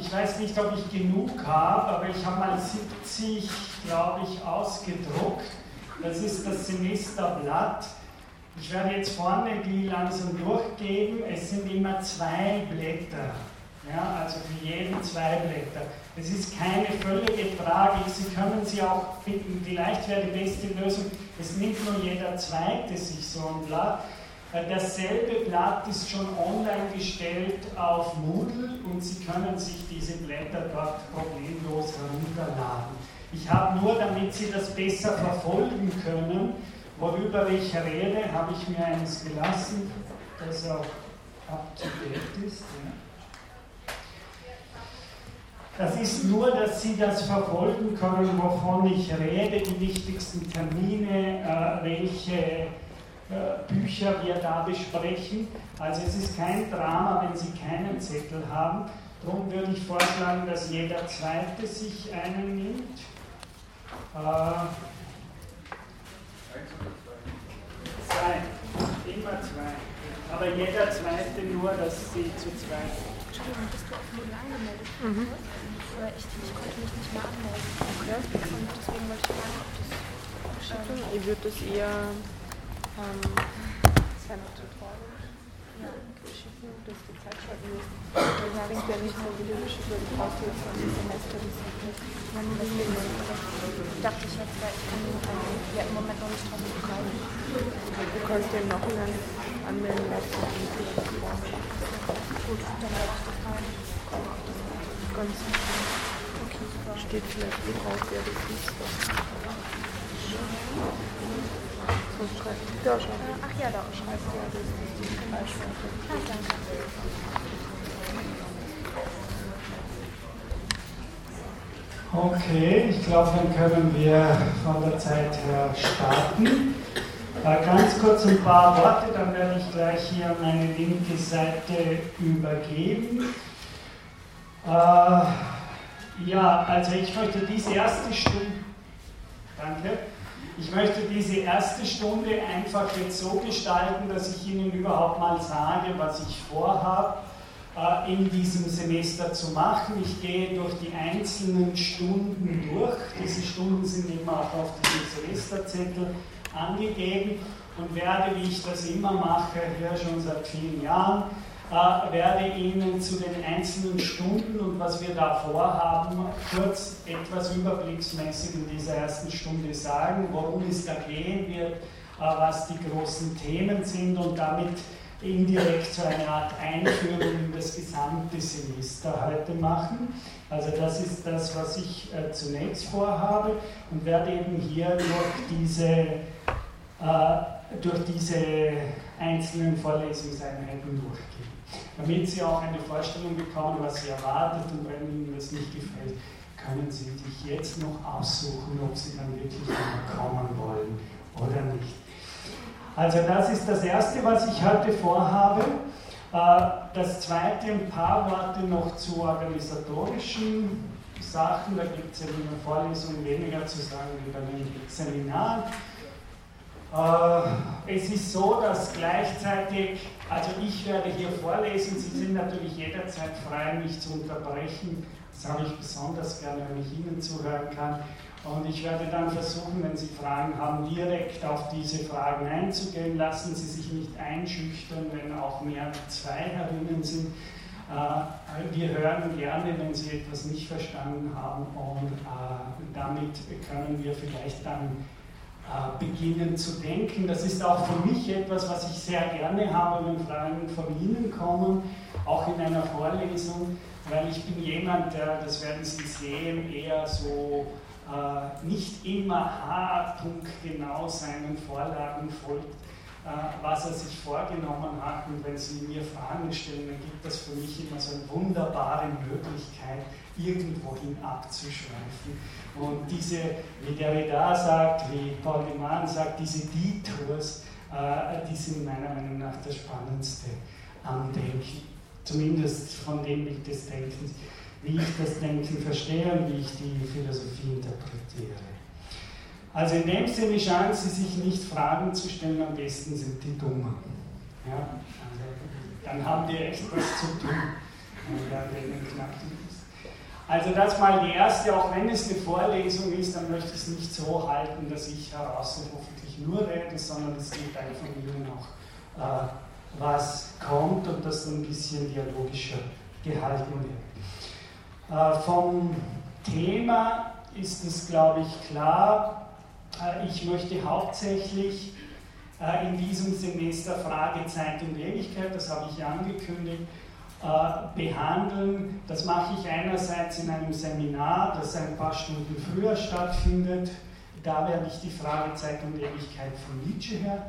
ich weiß nicht, ob ich genug habe, aber ich habe mal 70, glaube ich, ausgedruckt. Das ist das Semesterblatt. Ich werde jetzt vorne die langsam durchgeben. Es sind immer zwei Blätter. Ja, also für jeden zwei Blätter. Es ist keine völlige Tragik. Sie können sie auch finden. Vielleicht wäre die beste Lösung, es nimmt nur jeder Zweite sich so ein Blatt. Dasselbe Blatt ist schon online gestellt auf Moodle und Sie können sich diese Blätter dort problemlos herunterladen. Ich habe nur, damit Sie das besser verfolgen können, worüber ich rede, habe ich mir eines gelassen, das auch date ist. Das ist nur, dass Sie das verfolgen können, wovon ich rede, die wichtigsten Termine, äh, welche äh, Bücher wir da besprechen. Also es ist kein Drama, wenn Sie keinen Zettel haben. Darum würde ich vorschlagen, dass jeder Zweite sich einen nimmt. Äh, zwei, immer zwei. Aber jeder Zweite nur, dass Sie zu zweit. Entschuldigung, bist du auf Moodle angemeldet? Mhm. Aber ich, ich konnte mich nicht mehr anmelden. Okay. Und deswegen wollte ich fragen, ob das. Ich würde das eher ähm, seiner Tutorial ja. schicken, dass die Zeit. Weil ja, bringt ja nicht nur Video geschickt, weil du brauchst jetzt ein Semester, das ist nicht. Deswegen dachte ich jetzt, weil ich kann ähm, ja im Moment noch nicht drauf zugreifen. Du kannst dir noch Nachhinein anmelden lassen. Gut, dann werde ich das rein. Ganz okay, super. Steht vielleicht drauf, wer das liest. Ach ja, da schreibt ja, das ist die Beispiele. Ah. Okay, ich glaube, dann können wir von der Zeit her starten. Äh, ganz kurz ein paar Worte, dann werde ich gleich hier meine linke Seite übergeben. Äh, ja, also ich möchte diese erste Stunde, danke, ich möchte diese erste Stunde einfach jetzt so gestalten, dass ich Ihnen überhaupt mal sage, was ich vorhabe äh, in diesem Semester zu machen. Ich gehe durch die einzelnen Stunden durch. Diese Stunden sind immer auch auf diesem Semesterzettel angegeben und werde, wie ich das immer mache, hier schon seit vielen Jahren, äh, werde Ihnen zu den einzelnen Stunden und was wir da vorhaben, kurz etwas überblicksmäßig in dieser ersten Stunde sagen, worum es da gehen wird, äh, was die großen Themen sind und damit indirekt so eine Art Einführung in das gesamte Semester heute machen. Also das ist das, was ich äh, zunächst vorhabe und werde eben hier durch diese, äh, durch diese einzelnen Vorlesungseinheiten durchgehen damit Sie auch eine Vorstellung bekommen, was Sie erwartet und wenn Ihnen das nicht gefällt, können Sie sich jetzt noch aussuchen, ob Sie dann wirklich kommen wollen oder nicht. Also das ist das Erste, was ich heute vorhabe. Äh, das Zweite, ein paar Worte noch zu organisatorischen Sachen. Da gibt es ja in der Vorlesung weniger zu sagen wie bei den Seminaren. Äh, es ist so, dass gleichzeitig, also ich werde hier vorlesen, Sie sind natürlich jederzeit frei, mich zu unterbrechen. Das habe ich besonders gerne, wenn ich Ihnen zuhören kann. Und ich werde dann versuchen, wenn Sie Fragen haben, direkt auf diese Fragen einzugehen. Lassen Sie sich nicht einschüchtern, wenn auch mehr als zwei herinnen sind. Äh, wir hören gerne, wenn Sie etwas nicht verstanden haben und äh, damit können wir vielleicht dann beginnen zu denken. Das ist auch für mich etwas, was ich sehr gerne habe, wenn Fragen von Ihnen kommen, auch in einer Vorlesung, weil ich bin jemand, der, das werden Sie sehen, eher so äh, nicht immer haarpunktgenau seinen Vorlagen folgt, äh, was er sich vorgenommen hat. Und wenn Sie mir Fragen stellen, dann gibt das für mich immer so eine wunderbare Möglichkeit, irgendwohin abzuschweifen. Und diese, wie Derrida sagt, wie Paul Mann sagt, diese Detours, äh, die sind meiner Meinung nach das Spannendste am Denken. Zumindest von dem Bild des Denkens, wie ich das Denken verstehe und wie ich die Philosophie interpretiere. Also in dem Sinne scheinen Sie sich nicht Fragen zu stellen, am besten sind die Dummen. Ja? Also, dann haben die echt was zu tun. Ja, Also das mal die erste, auch wenn es eine Vorlesung ist, dann möchte ich es nicht so halten, dass ich heraus und hoffentlich nur rede, sondern es geht einfach von Ihnen auch, äh, was kommt und das ein bisschen dialogischer gehalten wird. Äh, vom Thema ist es, glaube ich, klar. Äh, ich möchte hauptsächlich äh, in diesem Semester Frage Zeit und Ewigkeit, das habe ich ja angekündigt, äh, behandeln. Das mache ich einerseits in einem Seminar, das ein paar Stunden früher stattfindet. Da werde ich die Frage Zeit und Ewigkeit von Nietzsche her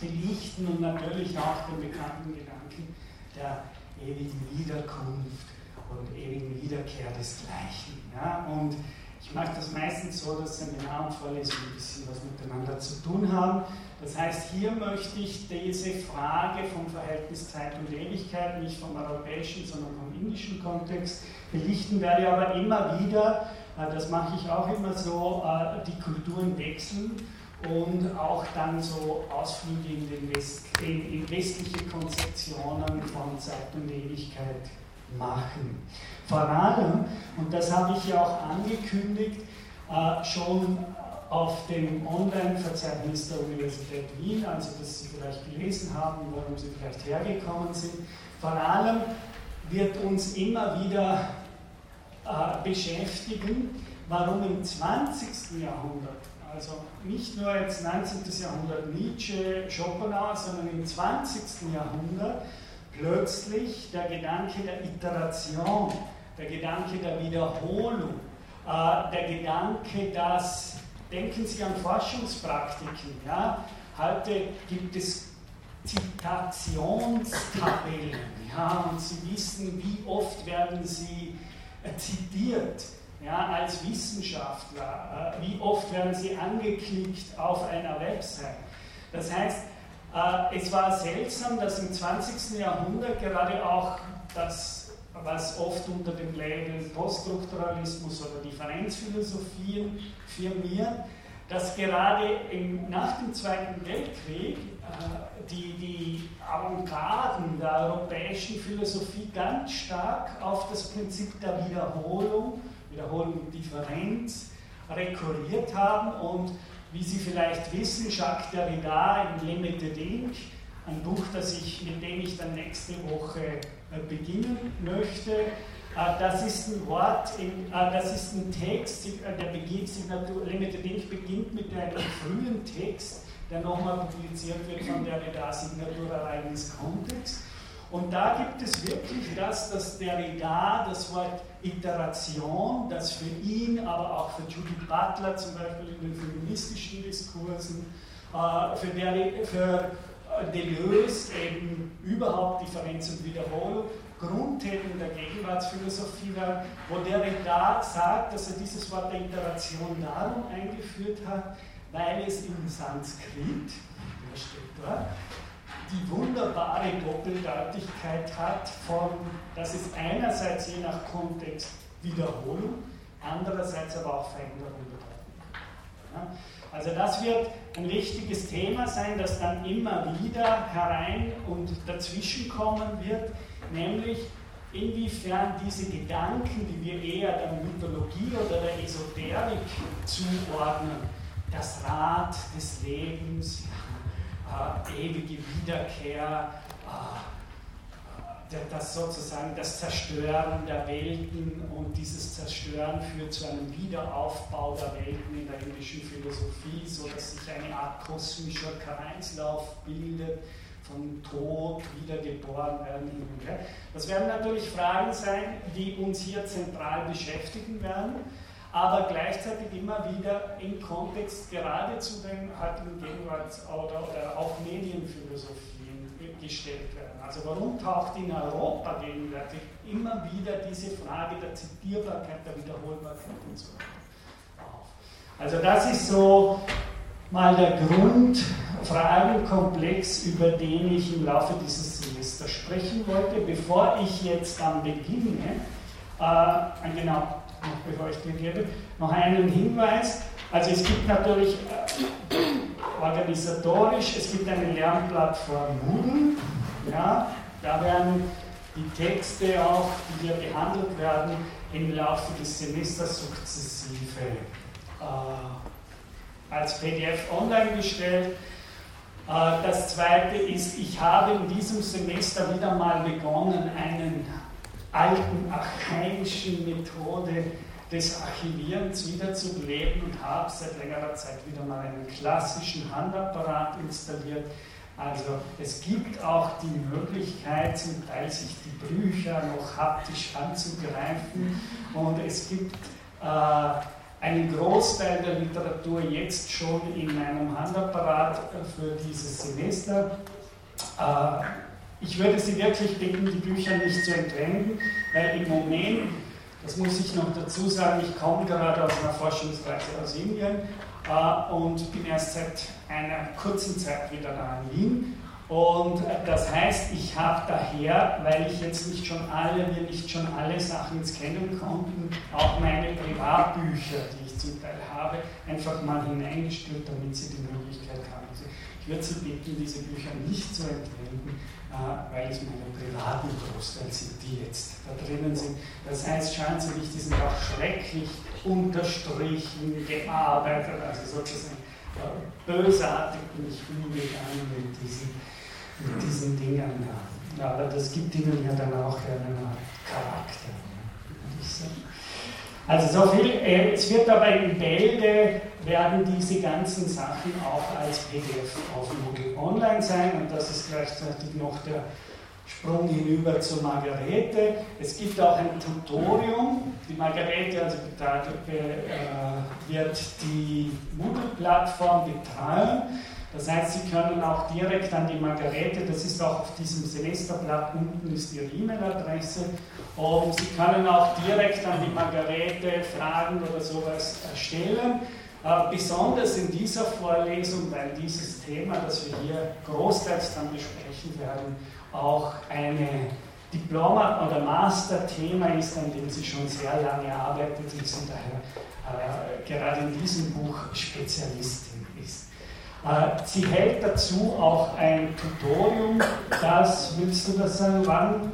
belichten und natürlich auch den bekannten Gedanken der ewigen Wiederkunft und ewigen Wiederkehr desgleichen. Ja? Und ich mache das meistens so, dass Seminar und Vorlesung ein bisschen was miteinander zu tun haben. Das heißt, hier möchte ich diese Frage vom Verhältnis Zeit und Ewigkeit nicht vom europäischen, sondern vom indischen Kontext belichten, werde aber immer wieder, äh, das mache ich auch immer so, äh, die Kulturen wechseln und auch dann so Ausflüge in, West, in, in westliche Konzeptionen von Zeit und Ewigkeit machen. Vor allem, und das habe ich ja auch angekündigt, äh, schon auf dem Online-Verzeichnis der Universität Wien, also das Sie vielleicht gelesen haben, warum Sie vielleicht hergekommen sind. Vor allem wird uns immer wieder äh, beschäftigen, warum im 20. Jahrhundert, also nicht nur jetzt 19. Jahrhundert Nietzsche, Schopenhauer, sondern im 20. Jahrhundert plötzlich der Gedanke der Iteration, der Gedanke der Wiederholung, äh, der Gedanke, dass Denken Sie an Forschungspraktiken. Ja? Heute gibt es Zitationstabellen ja? und Sie wissen, wie oft werden Sie äh, zitiert ja, als Wissenschaftler, äh, wie oft werden Sie angeklickt auf einer Website. Das heißt, es war seltsam, dass im 20. Jahrhundert gerade auch das was oft unter dem Label Poststrukturalismus oder Differenzphilosophien firmiert, dass gerade im, nach dem Zweiten Weltkrieg äh, die, die Avantgarden der europäischen Philosophie ganz stark auf das Prinzip der Wiederholung, Wiederholung und Differenz rekurriert haben und wie Sie vielleicht wissen, Jacques Derrida in Le Méthodinque, ein Buch, das ich, mit dem ich dann nächste Woche äh, beginnen möchte. Äh, das ist ein Wort, äh, das ist ein Text, der beginnt, Signatur, Limited Link beginnt mit einem frühen Text, der nochmal publiziert wird von der Derrida-Signatur Ereignis Kontext. Und da gibt es wirklich das, dass Derrida das Wort Iteration, das für ihn, aber auch für Judith Butler zum Beispiel in den feministischen Diskursen, für, Derrida, für Deleuze eben überhaupt Differenz und Wiederholung Grundthemen der Gegenwartsphilosophie waren, wo der da sagt, dass er dieses Wort der Interation darum eingeführt hat, weil es im Sanskrit, der steht dort, die wunderbare Doppeldeutigkeit hat, von, dass es einerseits je nach Kontext Wiederholung, andererseits aber auch Veränderung bedeuten kann. Ja? Also das wird ein wichtiges Thema sein, das dann immer wieder herein und dazwischen kommen wird, nämlich inwiefern diese Gedanken, die wir eher der Mythologie oder der Esoterik zuordnen, das Rad des Lebens, äh, ewige Wiederkehr, äh, das sozusagen das Zerstören der Welten und dieses Zerstören führt zu einem Wiederaufbau der Welten in der indischen Philosophie, so dass sich eine Art kosmischer Kreislauf bildet, von Tod, wiedergeboren werden. Das werden natürlich Fragen sein, die uns hier zentral beschäftigen werden, aber gleichzeitig immer wieder im Kontext gerade zu den heutigen Gegenwarts- oder, oder auch Medienphilosophien gestellt werden. Also warum taucht in Europa gegenwärtig immer wieder diese Frage der Zitierbarkeit, der Wiederholbarkeit und so weiter auf? Also das ist so mal der Grundfragenkomplex, über den ich im Laufe dieses Semesters sprechen wollte. Bevor ich jetzt dann beginne, äh, genau, noch bevor ich gebe, noch einen Hinweis. Also es gibt natürlich äh, organisatorisch, es gibt eine Lernplattform Moodle, ja, da werden die Texte auch, die hier behandelt werden, im Laufe des Semesters sukzessive äh, als PDF online gestellt. Äh, das zweite ist, ich habe in diesem Semester wieder mal begonnen, einen alten archaischen Methode des Archivierens wiederzubeleben und habe seit längerer Zeit wieder mal einen klassischen Handapparat installiert. Also es gibt auch die Möglichkeit, zum Teil sich die Bücher noch haptisch anzugreifen und es gibt äh, einen Großteil der Literatur jetzt schon in meinem Handapparat für dieses Semester. Äh, ich würde Sie wirklich bitten, die Bücher nicht zu entwenden, weil im Moment, das muss ich noch dazu sagen, ich komme gerade aus einer Forschungsreise aus Indien äh, und bin erst seit einer kurzen Zeit wieder da in Wien und das heißt, ich habe daher, weil ich jetzt nicht schon alle, wir nicht schon alle Sachen scannen konnten, auch meine Privatbücher, die ich zum Teil habe, einfach mal hineingestellt, damit Sie die Möglichkeit haben. Also ich würde Sie bitten, diese Bücher nicht zu entwenden, äh, weil es meine privaten Großteil sind, die jetzt da drinnen sind. Das heißt, schauen Sie sich, die sind auch schrecklich unterstrichen, gearbeitet, also sozusagen äh, bösartig mich umgegangen mit diesen mit diesen Dingen. Ja. Aber das gibt ihnen ja dann auch einen Charakter, ich. Also so viel, äh, es wird aber in Bälde, werden diese ganzen Sachen auch als PDF auf Moodle online sein und das ist gleichzeitig noch der Sprung hinüber zur Margarete. Es gibt auch ein Tutorium. Die Margarete also äh, wird die Moodle-Plattform betreuen. Das heißt, Sie können auch direkt an die Margarete, das ist auch auf diesem Semesterblatt unten ist Ihre E-Mail-Adresse, und Sie können auch direkt an die Margarete Fragen oder sowas stellen. Äh, besonders in dieser Vorlesung, weil dieses Thema, das wir hier großteils dann besprechen werden, auch eine Diploma- oder Master-Thema ist, an dem Sie schon sehr lange arbeiten und sind daher äh, gerade in diesem Buch Spezialistin. Äh, sie hält dazu auch ein Tutorium, das, willst du das sagen, wann?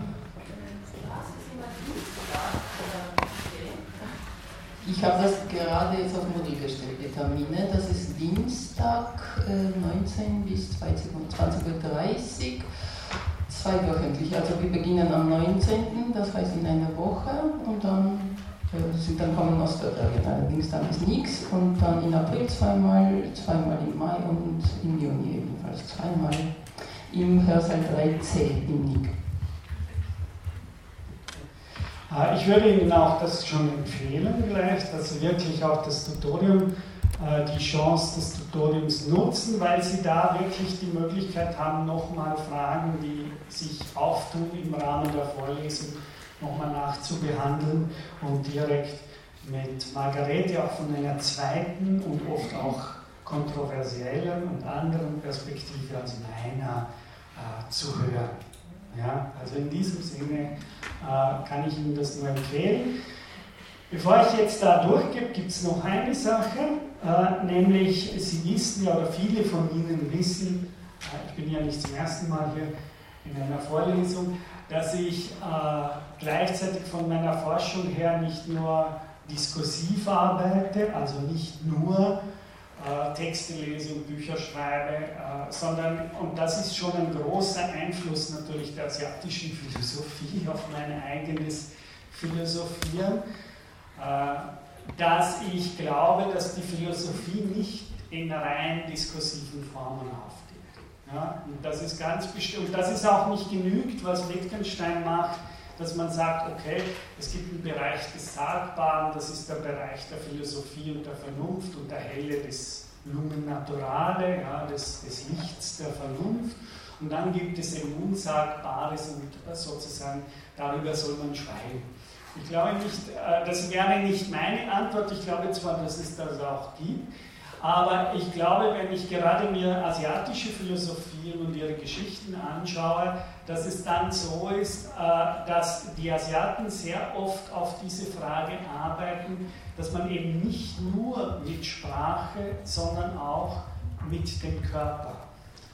Ich habe das gerade jetzt auf Moodle gestellt, die Termine. Das ist Dienstag, äh, 19 bis 20.30 Uhr, zweiwöchentlich. Also wir beginnen am 19., das heißt in einer Woche, und dann sind dann kommen Osterferien, allerdings dann ist nichts und dann in April zweimal, zweimal im Mai und im Juni ebenfalls zweimal im Hörsaal 3c im. Ah, ich würde Ihnen auch das schon empfehlen dass Sie wirklich auch das Tutorium, äh, die Chance des Tutoriums nutzen, weil Sie da wirklich die Möglichkeit haben, nochmal Fragen, die sich auftun im Rahmen der Vorlesung, nochmal nachzubehandeln und direkt mit Margarete auch von einer zweiten und oft auch kontroversiellen und anderen Perspektive als meiner äh, zu hören. Ja, also in diesem Sinne äh, kann ich Ihnen das nur empfehlen. Bevor ich jetzt da durchgebe, gibt es noch eine Sache, äh, nämlich Sie wissen ja, oder viele von Ihnen wissen, äh, ich bin ja nicht zum ersten Mal hier in einer Vorlesung, dass ich äh, gleichzeitig von meiner Forschung her nicht nur diskursiv arbeite, also nicht nur äh, Texte lese und Bücher schreibe, äh, sondern, und das ist schon ein großer Einfluss natürlich der asiatischen Philosophie auf mein eigenes Philosophieren, äh, dass ich glaube, dass die Philosophie nicht in rein diskursiven Formen auftritt. Ja, und das ist ganz bestimmt, und das ist auch nicht genügt, was Wittgenstein macht, dass man sagt, okay, es gibt einen Bereich des Sagbaren, das ist der Bereich der Philosophie und der Vernunft und der Helle des Lumen Naturale, ja, des, des Lichts der Vernunft. Und dann gibt es eben Unsagbares und sozusagen darüber soll man schweigen. Ich glaube nicht, äh, das wäre nicht meine Antwort, ich glaube zwar, dass es das auch gibt, aber ich glaube, wenn ich gerade mir asiatische Philosophien und ihre Geschichten anschaue, dass es dann so ist, äh, dass die Asiaten sehr oft auf diese Frage arbeiten, dass man eben nicht nur mit Sprache, sondern auch mit dem Körper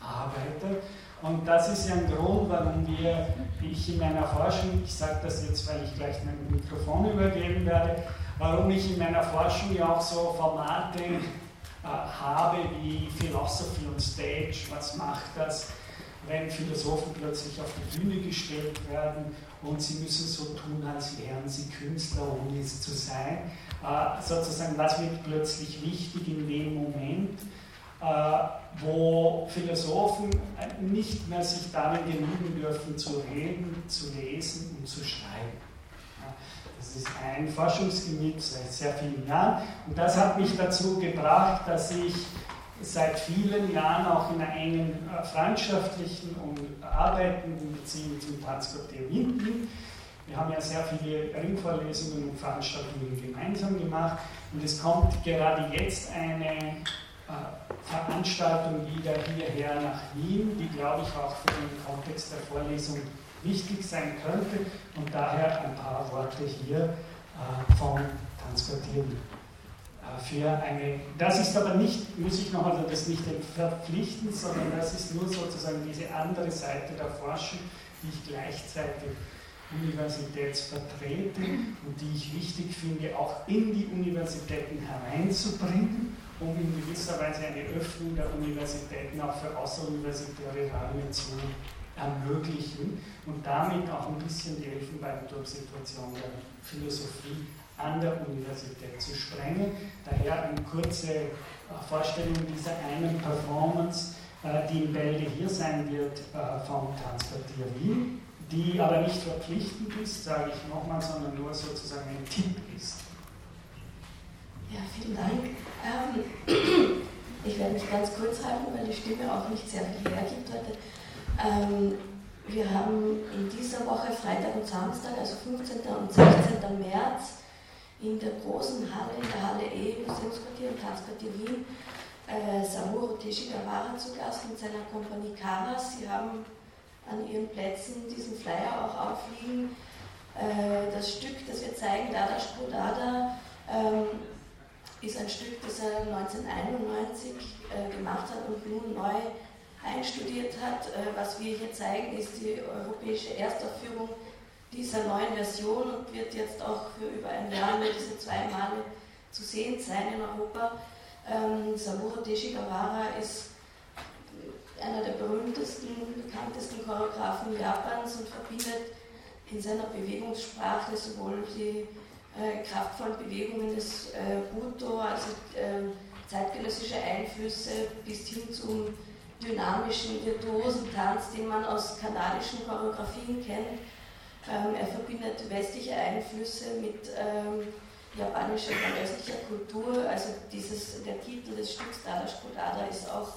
arbeitet. Und das ist ja ein Grund, warum wir, ich in meiner Forschung, ich sage das jetzt, weil ich gleich mein Mikrofon übergeben werde, warum ich in meiner Forschung ja auch so Formate habe wie Philosophy on Stage, was macht das, wenn Philosophen plötzlich auf die Bühne gestellt werden und sie müssen so tun, als wären sie Künstler, ohne es zu sein. Äh, sozusagen, was wird plötzlich wichtig in dem Moment, äh, wo Philosophen nicht mehr sich darin genügen dürfen, zu reden, zu lesen und zu schreiben. Ist ein Forschungsgebiet seit sehr vielen Jahren und das hat mich dazu gebracht, dass ich seit vielen Jahren auch in einer engen äh, freundschaftlichen und arbeitenden Beziehung zum Tanzgott der Wien bin. Wir haben ja sehr viele Ringvorlesungen und Veranstaltungen gemeinsam gemacht und es kommt gerade jetzt eine äh, Veranstaltung wieder hierher nach Wien, die glaube ich auch für den Kontext der Vorlesung wichtig sein könnte und daher ein paar Worte hier äh, vom Tanzquartier Wien. Äh, für eine, das ist aber nicht, muss ich noch also das nicht verpflichten, sondern das ist nur sozusagen diese andere Seite der Forschung, die ich gleichzeitig universitätsvertrete und die ich wichtig finde, auch in die Universitäten hereinzubringen, um in gewisser Weise eine Öffnung der Universitäten auch für außeruniversitäre Räume zu ermöglichen und damit auch ein bisschen die Elfenbeinturmsituation der Philosophie an der Universität zu sprengen. Daher eine kurze äh, Vorstellung dieser einen Performance, äh, die in Bälde hier sein wird äh, vom Tanzquartier Wien, die aber nicht verpflichtend ist, sage ich nochmal, sondern nur sozusagen ein Tipp ist. Ja, vielen Dank. Ähm, ich werde mich ganz kurz halten, weil die Stimme auch nicht sehr viel hergibt heute. Ähm, wir haben in dieser Woche Freitag und Samstag, also 15. und 16. März, in der großen Halle, in der Halle E, Museumsquartier und Tanzquartier Wien, äh, Samuro Teshigawara zu Gast mit seiner Kompanie Karas. Sie haben an ihren Plätzen diesen Flyer auch aufliegen. Äh, das Stück, das wir zeigen, Dada Sprodada, ähm, ist ein Stück, das er 1991 äh, gemacht hat und nun neu einstudiert hat. Äh, was wir hier zeigen, ist die europäische Erstaufführung dieser neuen Version und wird jetzt auch für über ein Jahr diese zwei Male zu sehen sein in Europa. Ähm, Saburo Deshigawara ist einer der berühmtesten, bekanntesten Choreografen Japans und verbindet in seiner Bewegungssprache sowohl die äh, kraftvollen Bewegungen des äh, Buto, also äh, zeitgenössische Einflüsse, bis hin zum dynamischen, virtuosen Tanz, den man aus kanadischen Choreografien kennt ähm, er verbindet westliche Einflüsse mit ähm, japanischer und östlicher Kultur. Also dieses, der Titel des Stücks Dada Skodada ist auch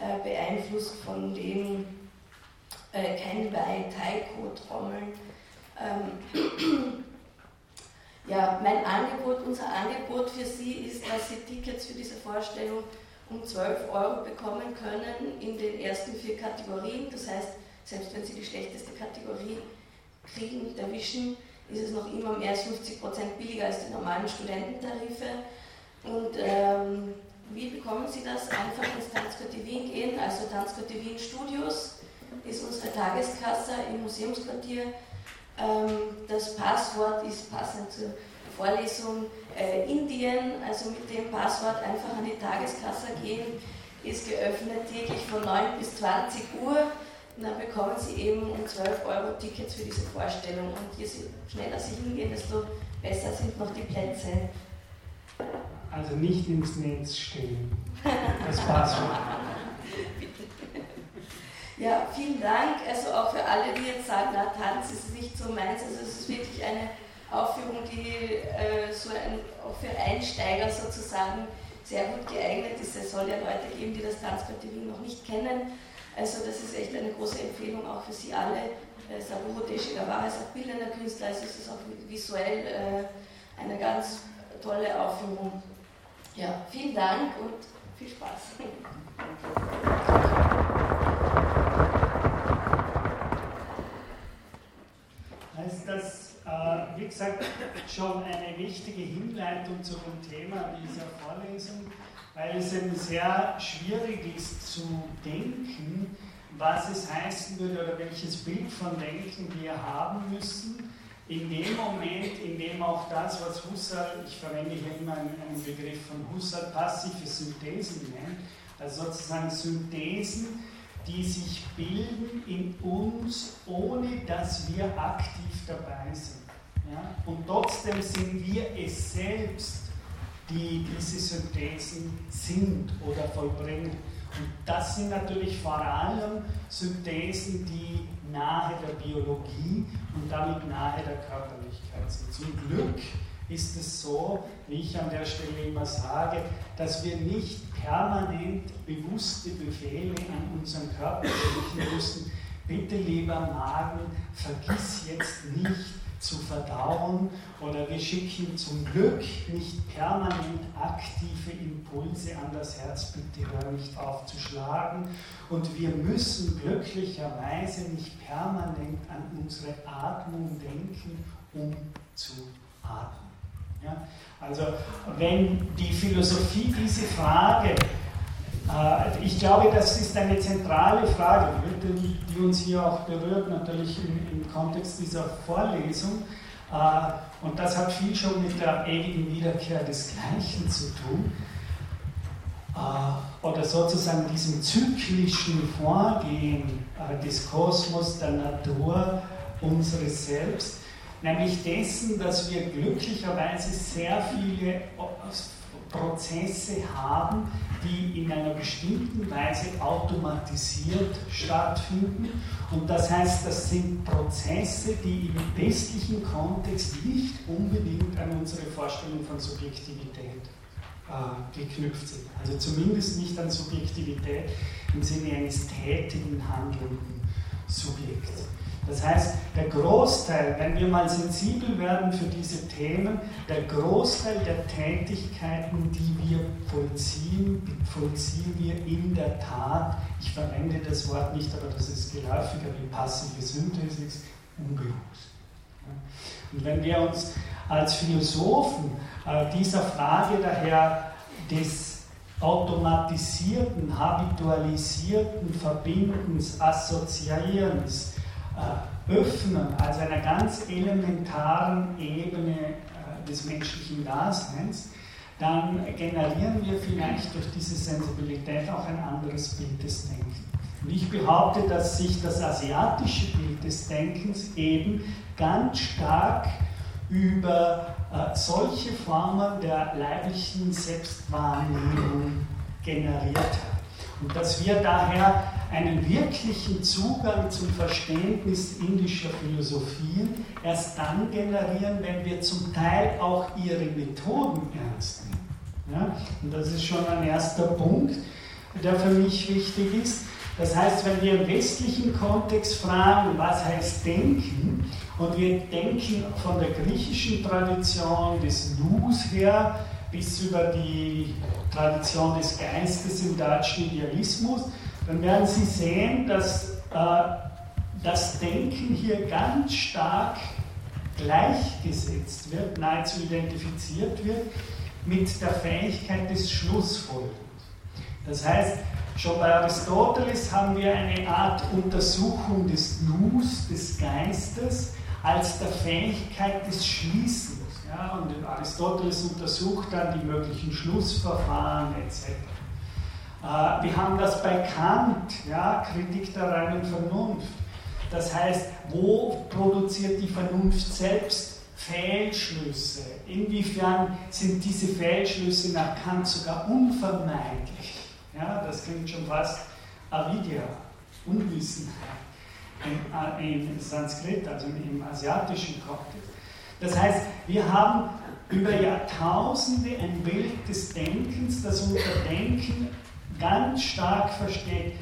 äh, beeinflusst von dem äh, Kenbai Taiko-Trommeln. Ähm, ja, mein Angebot, unser Angebot für Sie ist, dass Sie Tickets für diese Vorstellung um 12 Euro bekommen können in den ersten vier Kategorien. Das heißt, selbst wenn Sie die schlechteste Kategorie kriegen, erwischen, ist es noch immer mehr als 50 Prozent billiger als die normalen Studententarife. Und ähm, wie bekommen Sie das? Einfach ins Tanzquartier Wien gehen, also Tanzquartier Wien Studios ist unsere Tageskasse im Museumsquartier. Ähm, das Passwort ist passend zur Vorlesung äh, Indien, also mit dem Passwort einfach an die Tageskasse gehen, ist geöffnet täglich von 9 bis 20 Uhr dann bekommen Sie eben um 12 Euro Tickets für diese Vorstellung. Und je schneller Sie hingehen, desto besser sind noch die Plätze. Also nicht ins Netz stellen. Das Passwort. Ja, vielen Dank. Also auch für alle, die jetzt sagen, na, Tanz ist nicht so meins. Also es ist wirklich eine Aufführung, die äh, so ein, auch für Einsteiger sozusagen sehr gut geeignet ist. Es soll ja Leute geben, die das Tanzpartie noch nicht kennen. Also das ist echt eine große Empfehlung auch für Sie alle. Äh, Saburo Deshigawa ist auch bildender Künstler, also es ist auch visuell äh, eine ganz tolle Aufführung. Ja, vielen Dank und viel Spaß. Heißt das, äh, wie gesagt, schon eine wichtige Hinleitung zu dem Thema dieser Vorlesung weil es eben sehr schwierig ist zu denken, was es heißen würde oder welches Bild von Denken wir haben müssen, in dem Moment, in dem auch das, was Husserl, ich verwende hier immer einen, Begriff von Husserl, passive Synthesen nennt, also sozusagen Synthesen, die sich bilden in uns, ohne dass wir aktiv dabei sind. Ja? Und trotzdem sind wir es selbst, die diese Synthesen sind oder vollbringen. Und das sind natürlich vor allem Synthesen, die nahe der Biologie und damit nahe der Körperlichkeit sind. Zum Glück ist es so, wie ich an der Stelle immer sage, dass wir nicht permanent bewusste Befehle an unseren Körper schicken müssen. Bitte, lieber Magen, vergiss jetzt nicht zu verdauen oder wir schicken zum Glück nicht permanent aktive Impulse an das Herz, bitte hör nicht auf zu schlagen und wir müssen glücklicherweise nicht permanent an unsere Atmung denken, um zu atmen. Ja? Also wenn die Philosophie diese Frage, ich glaube, das ist eine zentrale Frage, die, uns hier auch berührt, natürlich im, im Kontext dieser Vorlesung. Äh, und das hat viel schon mit der ewigen Wiederkehr des Gleichen zu tun. Äh, oder sozusagen diesem zyklischen Vorgehen des Kosmos, der Natur, unseres Selbst nämlich dessen, dass wir glücklicherweise sehr viele Prozesse haben, die in einer bestimmten Weise automatisiert stattfinden. Und das heißt, das sind Prozesse, die im westlichen Kontext nicht unbedingt an unsere Vorstellung von Subjektivität äh, geknüpft sind. Also zumindest nicht an Subjektivität im Sinne eines tätigen, handelnden Subjekts. Das heißt, der Großteil, wenn wir mal sensibel werden für diese Themen, der Großteil der Tätigkeiten, die wir vollziehen, vollziehen wir in der Tat, ich verwende das Wort nicht, aber das ist geläufiger wie passive Synthesis, unbewusst. Und wenn wir uns als Philosophen äh, dieser Frage daher des automatisierten, habitualisierten Verbindens, Assoziierens, öffnen als einer ganz elementaren Ebene äh, des menschlichen Daseins, dann generieren wir vielleicht durch diese Sensibilität auch ein anderes Bild des Denkens. Und ich behaupte, dass sich das asiatische Bild des Denkens eben ganz stark über äh, solche Formen der leiblichen Selbstwahrnehmung generiert hat. Und dass wir daher einen wirklichen Zugang zum Verständnis indischer Philosophien erst dann generieren, wenn wir zum Teil auch ihre Methoden ernst nehmen. Ja? Und das ist schon ein erster Punkt, der für mich wichtig ist. Das heißt, wenn wir im westlichen Kontext fragen, was heißt Denken, und wir denken von der griechischen Tradition des Nus her bis über die Tradition des Geistes im deutschen Idealismus, dann werden Sie sehen, dass äh, das Denken hier ganz stark gleichgesetzt wird, nahezu identifiziert wird mit der Fähigkeit des Schlussfolgerns. Das heißt, schon bei Aristoteles haben wir eine Art Untersuchung des Nus, des Geistes, als der Fähigkeit des Schließens. Ja, und Aristoteles untersucht dann die möglichen Schlussverfahren etc. Äh, wir haben das bei Kant, ja, Kritik der reinen Vernunft. Das heißt, wo produziert die Vernunft selbst Fehlschlüsse? Inwiefern sind diese Fehlschlüsse nach Kant sogar unvermeidlich? Ja, das klingt schon fast Avidya, Unwissenheit im, äh, im Sanskrit, also im asiatischen Kontext. Das heißt, wir haben über Jahrtausende ein Bild des Denkens, das unter Denken ganz stark versteht,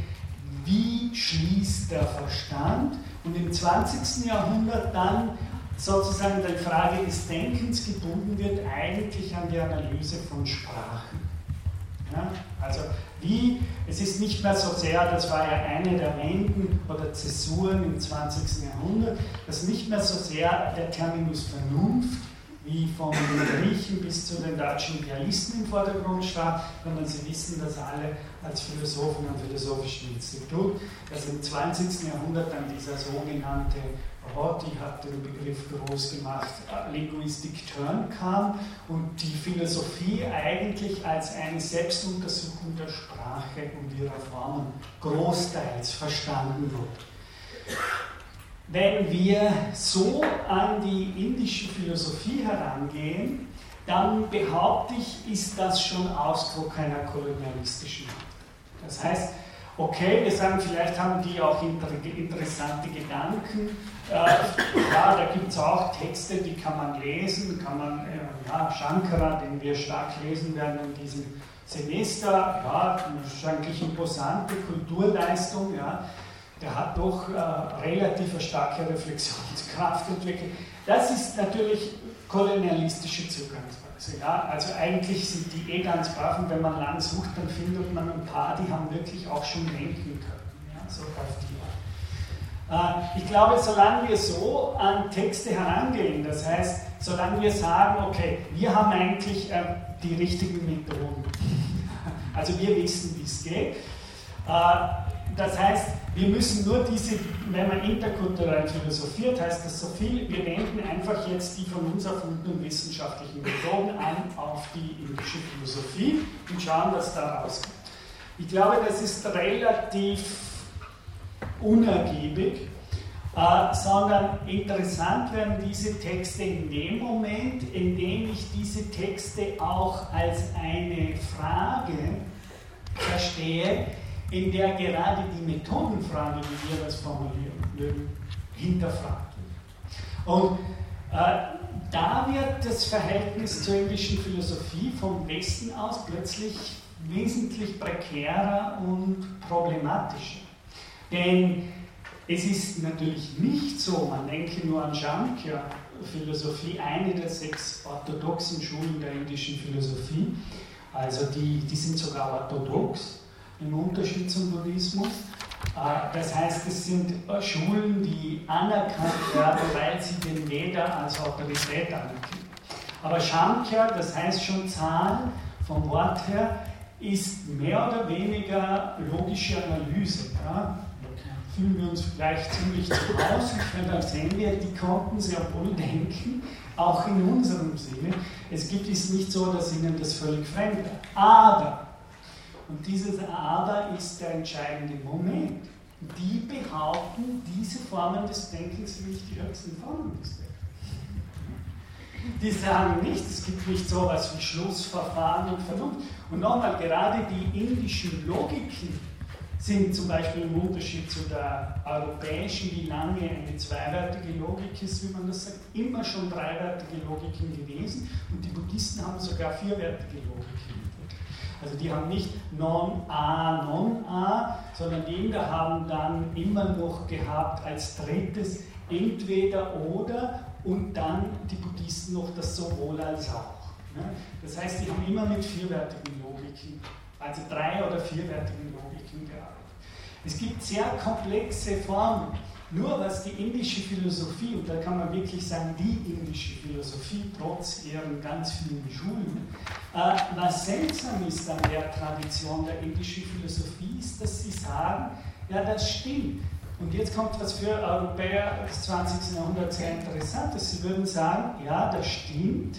wie schließt der Verstand und im 20. Jahrhundert dann sozusagen der Frage des Denkens gebunden wird, eigentlich an die Analyse von Sprachen. Ja, also wie, es ist nicht mehr so sehr, das war ja eine der Wenden oder Zäsuren im 20. Jahrhundert, dass nicht mehr so sehr der Terminus Vernunft wie von den Griechen bis zu den deutschen Idealisten im Vordergrund stand, sondern sie wissen das alle als Philosophen am Philosophischen Institut, dass im 20. Jahrhundert dann dieser sogenannte Rotti hat den Begriff groß gemacht, Linguistic Turn kam und die Philosophie eigentlich als eine Selbstuntersuchung der Sprache und ihrer Formen großteils verstanden wurde. Wenn wir so an die indische Philosophie herangehen, dann behaupte ich, ist das schon Ausdruck einer kolonialistischen Macht. Das heißt, okay, wir sagen, vielleicht haben die auch interessante Gedanken. Äh, ja, da gibt es auch Texte, die kann man lesen, kann man, äh, ja, Shankara, den wir stark lesen werden in diesem Semester, ja, ist eigentlich imposante Kulturleistung, ja der hat doch äh, relativ starke Reflexionskraft entwickelt. Das ist natürlich kolonialistische Zugangsweise. Ja? Also eigentlich sind die eh ganz brav und wenn man lang sucht, dann findet man ein paar, die haben wirklich auch schon denken können. Ja? So auf die. Äh, ich glaube, solange wir so an Texte herangehen, das heißt, solange wir sagen, okay, wir haben eigentlich äh, die richtigen Methoden, also wir wissen, wie es geht, äh, das heißt, wir müssen nur diese, wenn man interkulturell philosophiert, heißt das so viel, wir wenden einfach jetzt die von uns erfundenen wissenschaftlichen Methoden an auf die indische Philosophie und schauen, was da rauskommt. Ich glaube, das ist relativ unergiebig, äh, sondern interessant werden diese Texte in dem Moment, in dem ich diese Texte auch als eine Frage verstehe, in der gerade die Methodenfrage, wie wir das formulieren würden, hinterfragt wird. Und äh, da wird das Verhältnis zur indischen Philosophie vom Westen aus plötzlich wesentlich prekärer und problematischer. Denn es ist natürlich nicht so, man denke nur an Shankya, Philosophie, eine der sechs orthodoxen Schulen der indischen Philosophie, also die, die sind sogar orthodox, im Unterschied zum Buddhismus. Äh, das heißt, es sind äh, Schulen, die anerkannt werden, weil sie den Veda als Autorität anerkennen. Aber Shankhya, das heißt schon Zahl vom Wort her, ist mehr oder weniger logische Analyse. Ja? Fühlen wir uns vielleicht ziemlich zu Hause, dann sehen wir, die konnten sehr wohl denken, auch in unserem Sinne. Es gibt es nicht so, dass ihnen das völlig fremd ist. Aber und dieses Aber ist der entscheidende Moment. Die behaupten, diese Formen des Denkens sind nicht die höchsten Formen des Denkens. Die sagen nicht, es gibt nicht so etwas wie Schlussverfahren und Vernunft. Und nochmal, gerade die indischen Logiken sind zum Beispiel im Unterschied zu der europäischen, die lange eine zweiwertige Logik ist, wie man das sagt, immer schon dreiwertige Logiken gewesen. Und die Buddhisten haben sogar vierwertige Logiken. Also die haben nicht Non-A, Non-A, sondern die Inder haben dann immer noch gehabt als drittes entweder oder und dann die Buddhisten noch das sowohl als auch. Das heißt, die haben immer mit vierwertigen Logiken, also drei- oder vierwertigen Logiken gearbeitet. Es gibt sehr komplexe Formen. Nur was die indische Philosophie, und da kann man wirklich sagen, die indische Philosophie, trotz ihren ganz vielen Schulen, äh, was seltsam ist an der Tradition der indischen Philosophie, ist, dass sie sagen, ja, das stimmt. Und jetzt kommt was für Europäer des 20. Jahrhunderts sehr interessantes. Sie würden sagen, ja, das stimmt,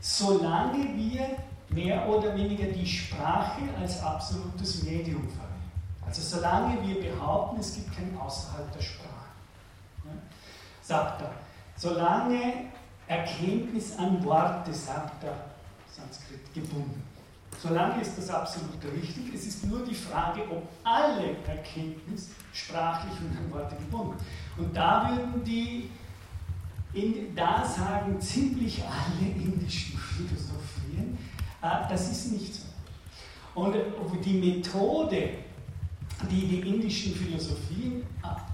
solange wir mehr oder weniger die Sprache als absolutes Medium verwenden. Also solange wir behaupten, es gibt kein Außerhalb der Sprache sagt er, solange Erkenntnis an Worte, sagt er, Sanskrit, gebunden. Solange ist das absolut richtig. Es ist nur die Frage, ob alle Erkenntnis sprachlich und an Worte gebunden. Und da würden die, in, da sagen ziemlich alle indischen Philosophien, äh, das ist nicht so. Und die Methode, die die indischen Philosophien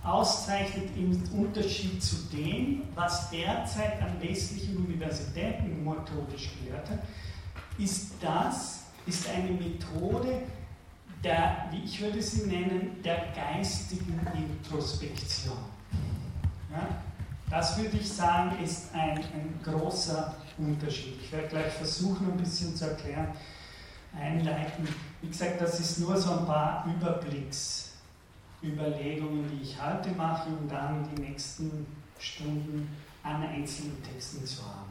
auszeichnet im Unterschied zu dem, was derzeit an westlichen Universitäten methodisch gelehrt wird, ist das, ist eine Methode der, wie ich würde sie nennen, der geistigen Introspektion. Ja? Das würde ich sagen, ist ein, ein großer Unterschied. Ich werde gleich versuchen, ein bisschen zu erklären, einleiten. Wie gesagt, das ist nur so ein paar Überblicksüberlegungen, die ich heute mache, um dann die nächsten Stunden an einzelnen Texten zu haben.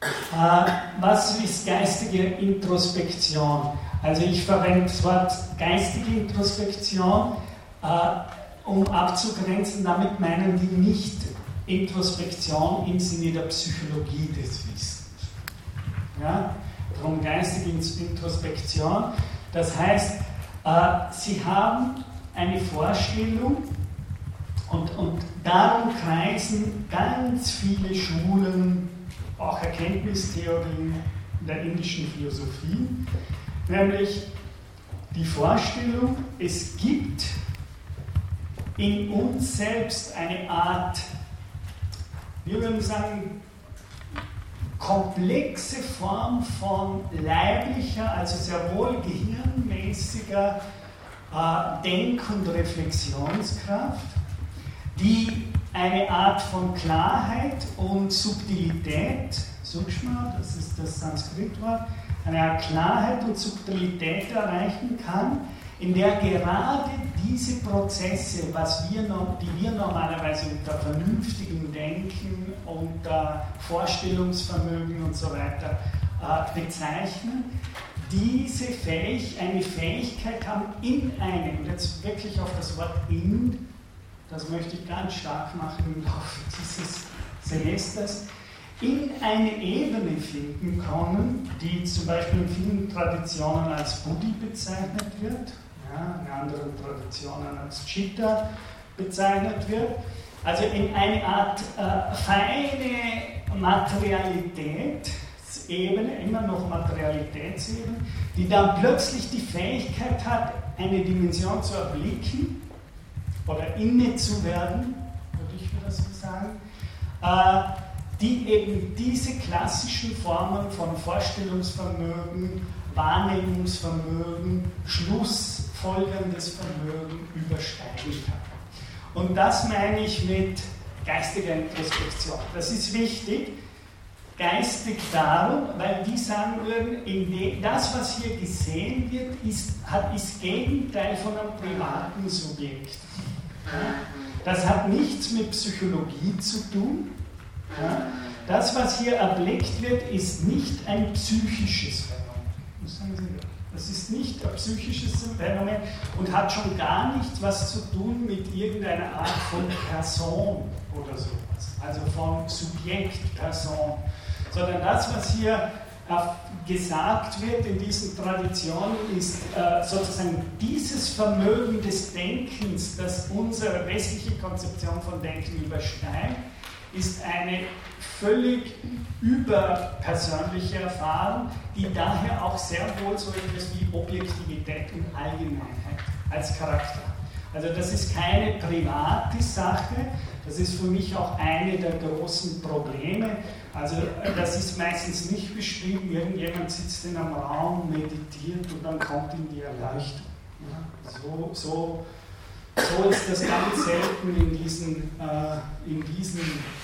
Äh, was ist geistige Introspektion? Also ich verwende das Wort geistige Introspektion, äh, um abzugrenzen, damit meinen die nicht Introspektion im Sinne der Psychologie des Wissens. Ja? Darum geistige Introspektion. Das heißt, äh, sie haben eine Vorstellung und, und darum kreisen ganz viele Schulen, auch Erkenntnistheorien der indischen Philosophie, nämlich die Vorstellung, es gibt in uns selbst eine Art, wir würden sagen, komplexe Form von leiblicher, also sehr wohl gehirnmäßiger äh, Denk- und Reflexionskraft, die eine Art von Klarheit und Subtilität, Sukshma, das ist das Sanskritwort, eine Art Klarheit und Subtilität erreichen kann, in der gerade diese Prozesse, was wir, die wir normalerweise unter vernünftigem Denken, unter Vorstellungsvermögen und so weiter äh, bezeichnen, diese Fähig, eine Fähigkeit haben in einem, und jetzt wirklich auf das Wort in, das möchte ich ganz stark machen im Laufe dieses Semesters, in eine Ebene finden können, die zum Beispiel in vielen Traditionen als Buddhi bezeichnet wird, ja, in anderen Traditionen als Chitta bezeichnet wird. Also in eine Art äh, feine Materialitätsebene, immer noch Materialitätsebene, die dann plötzlich die Fähigkeit hat, eine Dimension zu erblicken oder inne zu werden, würde ich das so sagen, äh, die eben diese klassischen Formen von Vorstellungsvermögen, Wahrnehmungsvermögen, schlussfolgerndes Vermögen übersteigen kann. Und das meine ich mit geistiger Introspektion. Das ist wichtig, geistig darum, weil die sagen würden, das, was hier gesehen wird, ist, hat, ist Gegenteil von einem privaten Subjekt. Das hat nichts mit Psychologie zu tun. Das, was hier erblickt wird, ist nicht ein psychisches Phänomen. Das ist nicht ein psychisches Phänomen und hat schon gar nichts was zu tun mit irgendeiner Art von Person oder sowas. Also von Subjekt, Person. Sondern das, was hier gesagt wird in diesen Traditionen, ist äh, sozusagen dieses Vermögen des Denkens, das unsere westliche Konzeption von Denken übersteigt, ist eine völlig überpersönliche Erfahrung, die daher auch sehr wohl so etwas wie Objektivität und Allgemeinheit als Charakter. Also das ist keine private Sache, das ist für mich auch eine der großen Probleme. Also das ist meistens nicht beschrieben, irgendjemand sitzt in einem Raum, meditiert und dann kommt ihm die Erleuchtung. Ja, so, so, so ist das ganz selten in diesen, äh, in diesen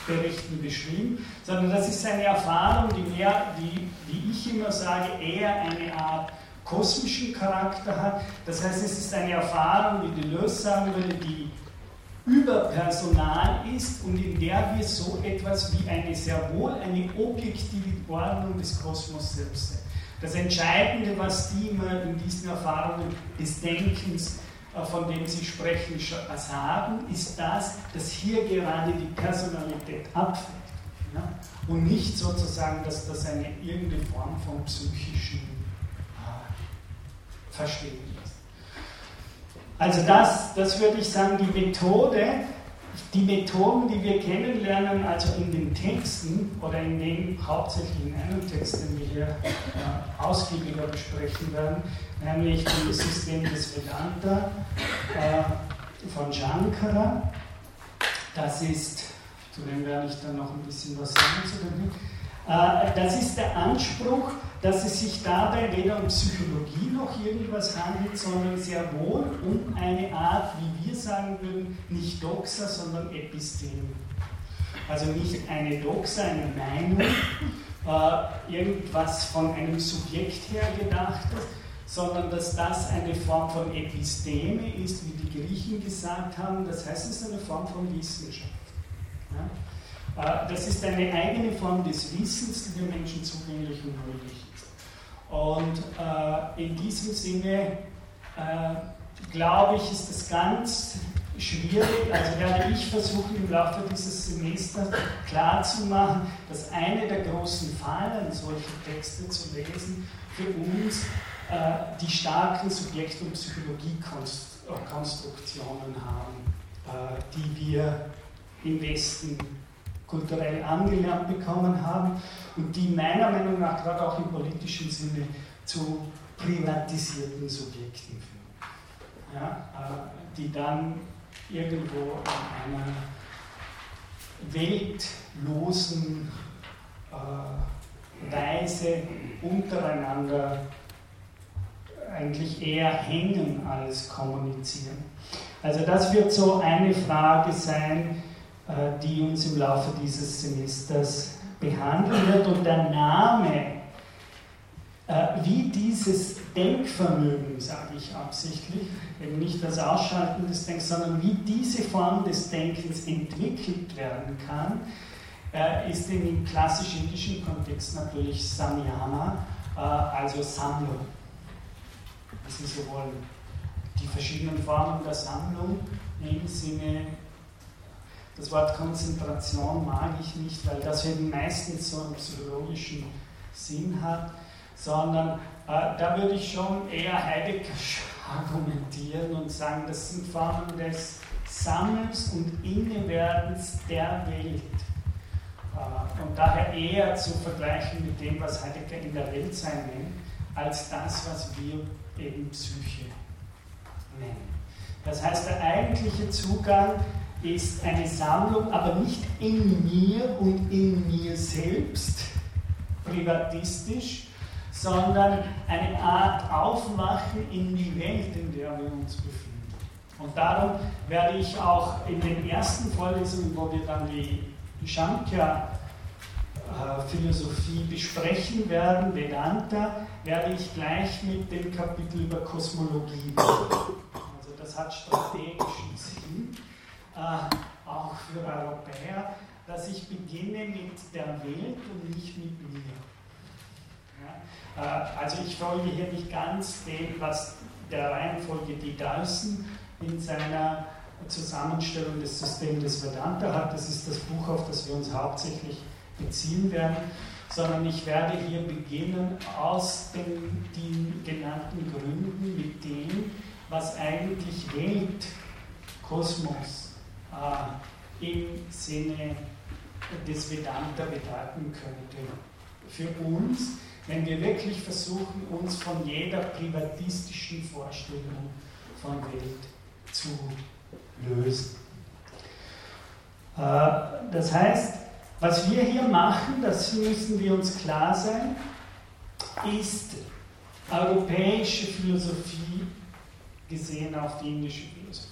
Berichten beschrieben, sondern das ist eine Erfahrung, die mehr, die, wie ich immer sage, eher eine Art kosmischen Charakter hat. Das heißt, es ist eine Erfahrung, wie die Lös sagen würde, die überpersonal ist und in der wir so etwas wie eine sehr wohl eine objektive Ordnung des Kosmos selbst sind. Das Entscheidende, was die immer in diesen Erfahrungen des Denkens, von dem sie sprechen, sagen, ist das, dass hier gerade die Personalität abfällt. Ja? Und nicht sozusagen, dass das eine irgendeine Form von psychischen äh, Verstehen also das, das würde ich sagen, die Methode, die Methoden, die wir kennenlernen, also in den Texten oder in dem hauptsächlich in einem Text, den wir hier äh, ausgiebiger besprechen werden, nämlich das System des Vedanta äh, von Shankara. Das ist, zu dem werde ich dann noch ein bisschen was sagen zu äh, das ist der Anspruch, dass es sich dabei weder um Psychologie noch irgendwas handelt, sondern sehr wohl um eine Art, wie wir sagen würden, nicht Doxa, sondern Episteme. Also nicht eine Doxa, eine Meinung, äh, irgendwas von einem Subjekt her gedachtes, sondern dass das eine Form von Episteme ist, wie die Griechen gesagt haben. Das heißt, es ist eine Form von Wissenschaft. Ja? Äh, das ist eine eigene Form des Wissens, die den Menschen zugänglich und möglich ist. Und äh, in diesem Sinne äh, glaube ich, ist es ganz schwierig, also werde ich versuchen im Laufe dieses Semesters klarzumachen, dass eine der großen Fallen, solche Texte zu lesen, für uns die starken Subjekt- und Psychologiekonstruktionen haben, äh, die wir im Westen kulturell angelernt bekommen haben und die meiner Meinung nach gerade auch im politischen Sinne zu privatisierten Subjekten führen. Ja, äh, die dann irgendwo in einer weltlosen äh, Weise untereinander eigentlich eher hängen als kommunizieren. Also das wird so eine Frage sein, äh, die uns im Laufe dieses Semesters behandeln wird. Und der Name, wie dieses Denkvermögen, sage ich absichtlich, eben nicht das Ausschalten des Denkens, sondern wie diese Form des Denkens entwickelt werden kann, äh, ist im klassisch-indischen Kontext natürlich Samyama, äh, also Sammlung. Das sind sowohl die verschiedenen Formen der Sammlung im Sinne, das Wort Konzentration mag ich nicht, weil das eben meistens so einen psychologischen Sinn hat, sondern äh, da würde ich schon eher Heideggerisch argumentieren und sagen, das sind Formen des Sammelns und Innewerdens der Welt. Äh, und daher eher zu vergleichen mit dem, was Heidegger in der Welt sein nennt, als das, was wir eben Psyche nennen. Das heißt, der eigentliche Zugang ist eine Sammlung, aber nicht in mir und in mir selbst, privatistisch, sondern eine Art Aufwachen in die Welt, in der wir uns befinden. Und darum werde ich auch in den ersten Vorlesungen, wo wir dann die Shankya-Philosophie besprechen werden, Vedanta, werde ich gleich mit dem Kapitel über Kosmologie beginnen. Also das hat strategischen Sinn, äh, auch für Europäer, dass ich beginne mit der Welt und nicht mit mir. Äh, also ich folge hier nicht ganz dem, was der Reihenfolge die Dyson in seiner Zusammenstellung des Systems des Vedanta hat. Das ist das Buch, auf das wir uns hauptsächlich beziehen werden, sondern ich werde hier beginnen aus den, den genannten Gründen mit dem, was eigentlich Welt, Kosmos äh, im Sinne des Vedanta bedeuten könnte. Für uns wenn wir wirklich versuchen, uns von jeder privatistischen Vorstellung von Welt zu lösen. Äh, das heißt, was wir hier machen, das müssen wir uns klar sein, ist europäische Philosophie gesehen auf die indische Philosophie.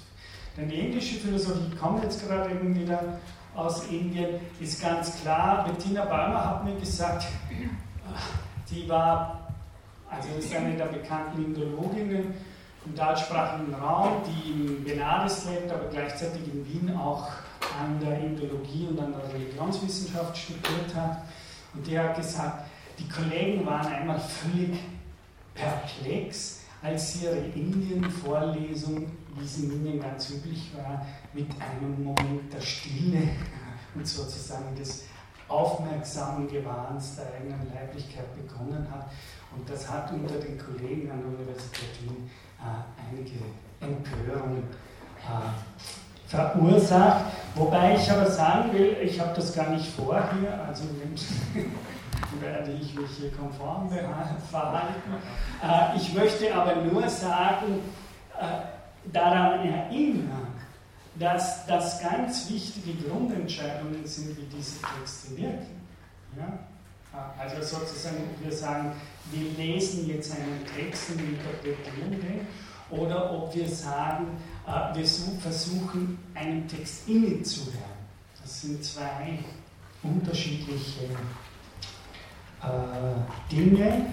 Denn die indische Philosophie, ich komme jetzt gerade eben wieder aus Indien, ist ganz klar, Bettina Balmer hat mir gesagt, die war, also ist eine der bekannten Indologinnen im deutschsprachigen Raum, die in Benares lebt, aber gleichzeitig in Wien auch an der Indologie und an der Religionswissenschaft studiert hat. Und die hat gesagt, die Kollegen waren einmal völlig perplex, als sie ihre Indien-Vorlesung, wie sie in Indien ganz üblich war, mit einem Moment der Stille und sozusagen des aufmerksamen Gewahrens der eigenen Leiblichkeit begonnen hat. Und das hat unter den Kollegen an der Universität Wien äh, einige Empörungen äh, verursacht. Wobei ich aber sagen will, ich habe das gar nicht vor hier, also werde ich mich hier konform verhalten. Äh, ich möchte aber nur sagen, äh, daran erinnern, dass das ganz wichtige Grundentscheidungen sind, wie diese Texte wirken. Ja? Also sozusagen, wir sagen, wir lesen jetzt einen Text und interpretieren den, oder ob wir sagen, äh, wir versuchen, einem Text innezuhören. Das sind zwei unterschiedliche äh, Dinge.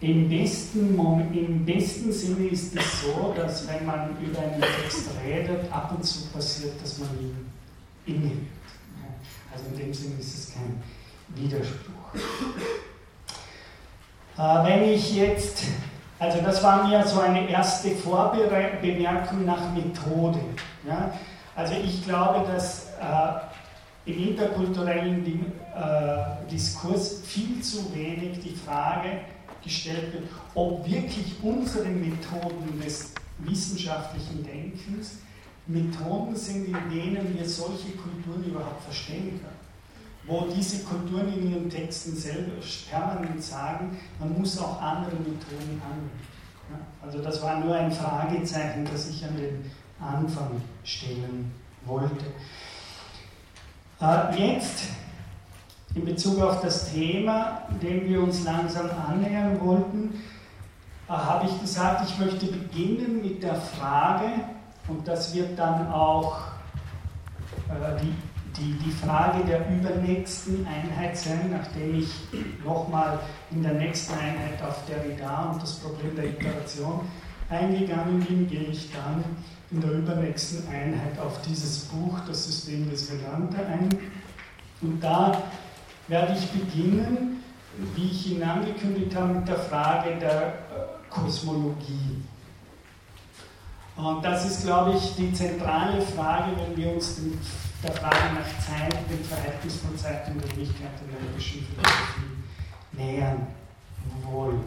Im besten, Im besten Sinne ist es so, dass wenn man über einen Text redet, ab und zu passiert, dass man ihn innehat. Also in dem Sinne ist es kein Widerspruch. Äh, wenn ich jetzt, also das war mir so eine erste Vorbemerkung nach Methode. Ja? Also ich glaube, dass äh, im interkulturellen äh, Diskurs viel zu wenig die Frage gestellt wird, ob wirklich unsere Methoden des wissenschaftlichen Denkens Methoden sind, in denen wir solche Kulturen überhaupt verstehen können. Wo diese Kulturen in ihren Texten selber permanent sagen, man muss auch andere Methoden anwenden. Also das war nur ein Fragezeichen, das ich an den Anfang stellen wollte. Äh, jetzt in Bezug auf das Thema, dem wir uns langsam annähern wollten, äh, habe ich gesagt, ich möchte beginnen mit der Frage, und das wird dann auch äh, die, die, die Frage der übernächsten Einheit sein, nachdem ich nochmal in der nächsten Einheit auf der Derrida und das Problem der Iteration eingegangen bin, gehe ich dann in der übernächsten Einheit auf dieses Buch, das System des Vedanta, ein. Und da werde ich beginnen, wie ich Ihnen angekündigt habe, mit der Frage der äh, Kosmologie. Und das ist, glaube ich, die zentrale Frage, wenn wir uns der Frage nach Zeit, dem Verhältnis von Zeit und Wirklichkeit in der logischen Philosophie nähern wollen.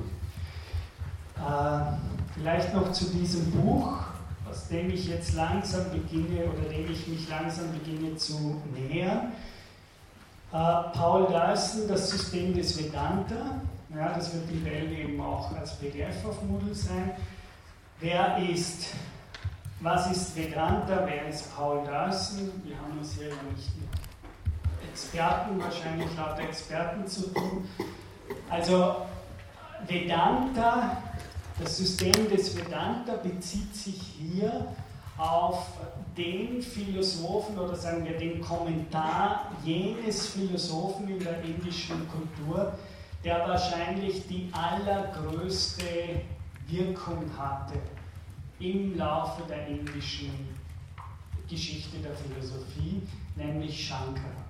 Äh, vielleicht noch zu diesem Buch, aus dem ich jetzt langsam beginne oder dem ich mich langsam beginne zu nähern. Äh, Paul Dyson, das System des Vedanta, ja, das wird in Welt eben auch als PDF auf Moodle sein. Wer ist, was ist Vedanta, wer ist Paul Dyson? Wir haben uns hier ja nicht mit Experten, wahrscheinlich lauter Experten zu tun. Also Vedanta, das System des Vedanta bezieht sich hier auf den Philosophen oder sagen wir den Kommentar jenes Philosophen in der indischen Kultur, der wahrscheinlich die allergrößte Wirkung hatte im Laufe der indischen Geschichte der Philosophie, nämlich Shankara.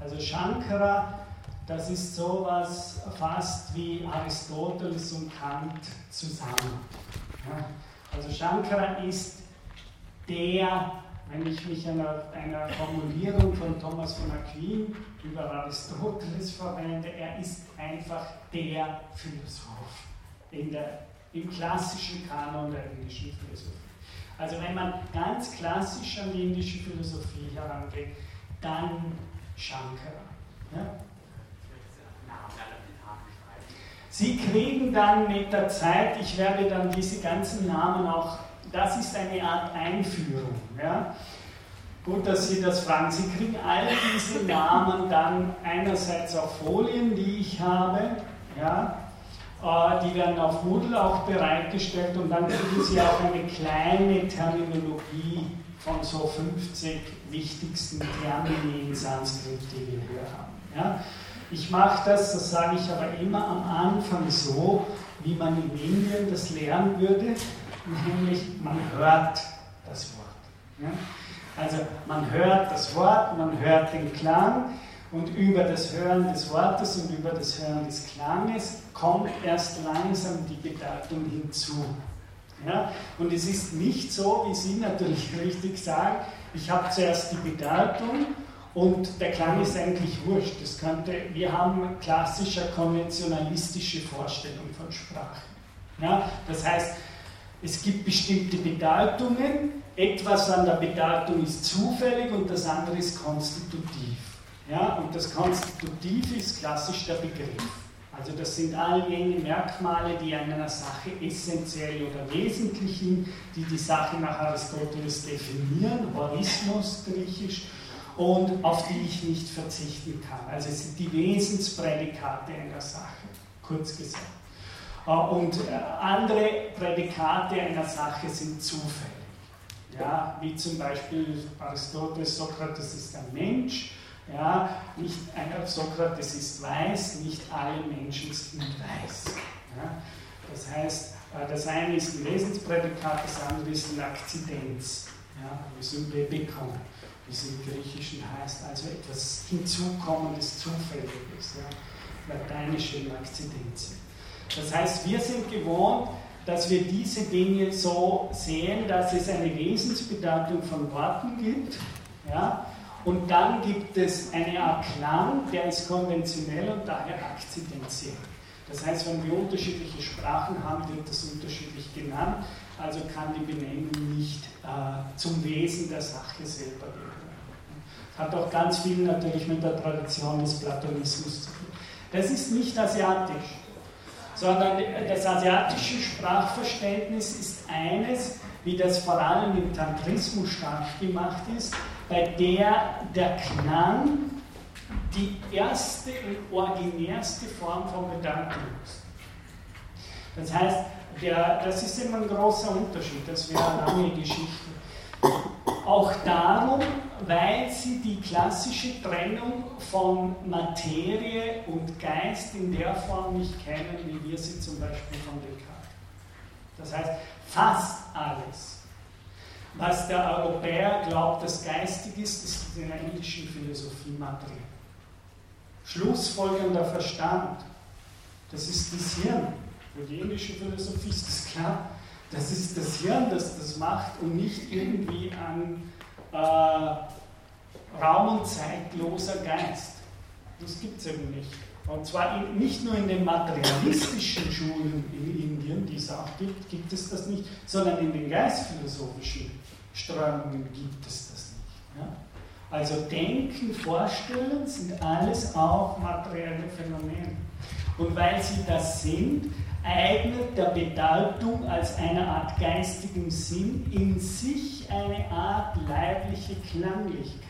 Also Shankara, das ist sowas fast wie Aristoteles und Kant zusammen. Also Shankara ist der, wenn ich mich einer, einer Formulierung von Thomas von Aquin über Aristoteles verwende, er ist einfach der Philosoph in der, im klassischen Kanon der indischen Philosophie. Also wenn man ganz klassisch an die indische Philosophie herangeht, dann Shankara. Ja? Sie kriegen dann mit der Zeit, ich werde dann diese ganzen Namen auch das ist eine Art Einführung. Ja? Gut, dass Sie das fragen. Sie kriegen all diese Namen dann einerseits auf Folien, die ich habe, ja? Äh, die werden auf Moodle auch bereitgestellt und dann kriegen Sie auch eine kleine Terminologie von so 50 wichtigsten Termini in Sanskrit, die wir hier haben. Ja? Ich mache das, das sage ich aber immer am Anfang so, wie man in Indien das lernen würde nämlich man hört das Wort. Ja? Also man hört das Wort, man hört den Klang und über das Hören des Wortes und über das Hören des Klanges kommt erst langsam die Bedeutung hinzu. Ja? Und es ist nicht so, wie Sie natürlich richtig sagen, ich habe zuerst die Bedeutung und der Klang ist eigentlich wurscht. Das könnte, wir haben klassische konventionalistische Vorstellung von Sprache. Ja? Das heißt, es gibt bestimmte Bedeutungen, etwas an der Bedeutung ist zufällig und das andere ist konstitutiv. Ja, und das Konstitutiv ist klassisch der Begriff. Also das sind all jene Merkmale, die einer Sache essentiell oder wesentlich sind, die die Sache nach Aristoteles definieren, Horismus griechisch, und auf die ich nicht verzichten kann. Also es sind die Wesensprädikate einer Sache, kurz gesagt. Äh, und äh, andere Prädikate einer Sache sind zufällig. Ja, wie zum Beispiel Aristoteles, Sokrates ist ein Mensch, Ja, nicht einer Sokrates ist weiß, nicht alle Menschen sind weiß. Ja, das heißt, äh, das eine ist ein Wesensprädikat, das andere ist ein Akzidenz, ja, wie es im Babykon, wie es im Griechischen heißt, also etwas Hinzukommendes, Zufälliges, ja, lateinische Akzidenz. Das heißt, wir sind gewohnt, dass wir diese Dinge so sehen, dass es eine Wesensbedeutung von Worten gibt, ja, und dann gibt es eine Art Klang, der ist konventionell und daher akzidentiell. Das heißt, wenn wir unterschiedliche Sprachen haben, wird das unterschiedlich genannt, also kann die Benennung nicht äh, zum Wesen der Sache selber gehören. Hat auch ganz viel natürlich mit der Tradition des Platonismus zu tun. Das ist nicht asiatisch, sondern das asiatische Sprachverständnis ist eines, wie das vor allem im Tantrismus stark gemacht ist, bei der der Klang die erste und originärste Form von Bedeutung ist. Das heißt, der, das ist immer ein großer Unterschied, das wäre eine lange Geschichte. Auch darum, weil sie die klassische Trennung von Materie und Geist in der Form nicht kennen, wie wir sie zum Beispiel von Descartes. Das heißt, fast alles, was der Europäer glaubt, das geistig ist, ist in der indischen Philosophie Materie. Schlussfolgernder Verstand, das ist das Hirn. Für die indische Philosophie ist das klar. Das ist das Hirn, das das macht und nicht irgendwie ein äh, raum- und zeitloser Geist. Das gibt es eben nicht. Und zwar in, nicht nur in den materialistischen Schulen in Indien, die es auch gibt, gibt es das nicht, sondern in den geistphilosophischen Strömungen gibt es das nicht. Ja? Also Denken, Vorstellen sind alles auch materielle Phänomene. Und weil sie das sind, eignet der Bedeutung als eine Art geistigen Sinn in sich eine Art leibliche Klanglichkeit.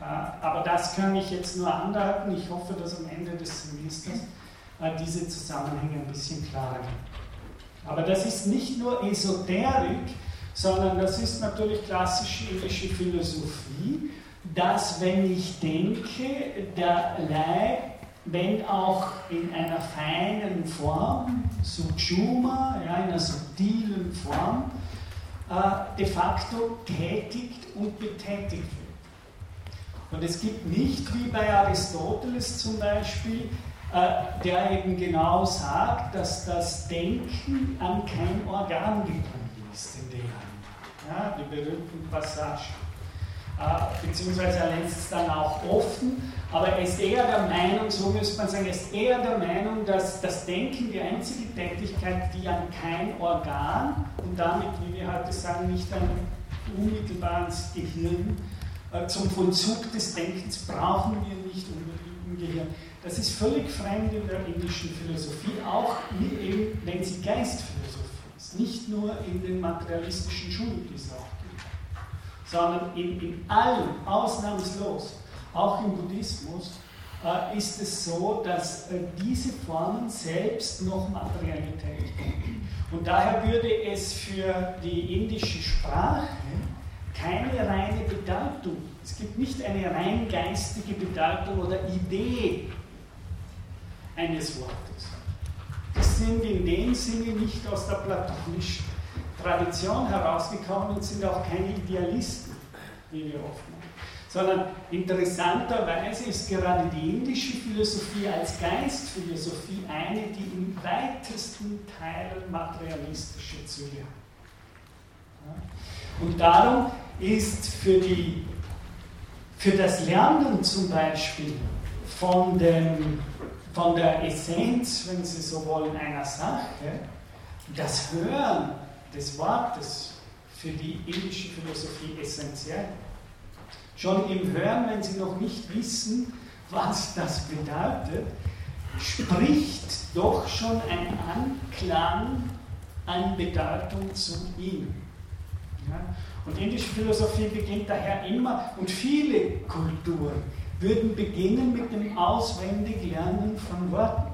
Äh, aber das kann ich jetzt nur andeuten. Ich hoffe, dass am Ende des Semesters äh, diese Zusammenhänge ein bisschen klarer werden. Aber das ist nicht nur Esoterik, sondern das ist natürlich klassische indische Philosophie, dass wenn ich denke, der Leib, wenn auch in einer feinen Form, Sukshuma, ja, in einer subtilen Form, äh, de facto tätigt und betätigt wird. Und es gibt nicht, wie bei Aristoteles zum Beispiel, äh, der eben genau sagt, dass das Denken an kein Organ gebunden ist in der ja, die berühmten Passagen. Äh, beziehungsweise er lässt es dann auch offen, aber er ist eher der Meinung, so müsste man sagen, er ist eher der Meinung, dass das Denken die einzige Tätigkeit, die an kein Organ und damit, wie wir heute sagen, nicht ein unmittelbares Gehirn äh, zum Vollzug des Denkens brauchen wir nicht unbedingt im Gehirn. Das ist völlig fremd in der indischen Philosophie, auch eben, wenn sie Geistphilosophie nicht nur in den materialistischen Schulen, die es auch gibt, sondern in, in allem, ausnahmslos, auch im Buddhismus, äh, ist es so, dass äh, diese Formen selbst noch Materialität haben. Und daher würde es für die indische Sprache keine reine Bedeutung, es gibt nicht eine rein geistige Bedeutung oder Idee eines Wortes sind in dem Sinne nicht aus der platonischen Tradition herausgekommen und sind auch keine Idealisten, wie wir oft meinen. Sondern interessanterweise ist gerade die indische Philosophie als Geistphilosophie eine, die im weitesten Teil materialistische Züge hat. Und darum ist für, die, für das Lernen zum Beispiel von dem von der Essenz, wenn Sie so wollen, einer Sache, das Hören des Wortes für die indische Philosophie essentiell. Schon im Hören, wenn Sie noch nicht wissen, was das bedeutet, spricht doch schon ein Anklang an Bedeutung zu ihm. Ja? Und indische Philosophie beginnt daher immer, und viele Kulturen würden beginnen mit dem Auswendiglernen von Worten.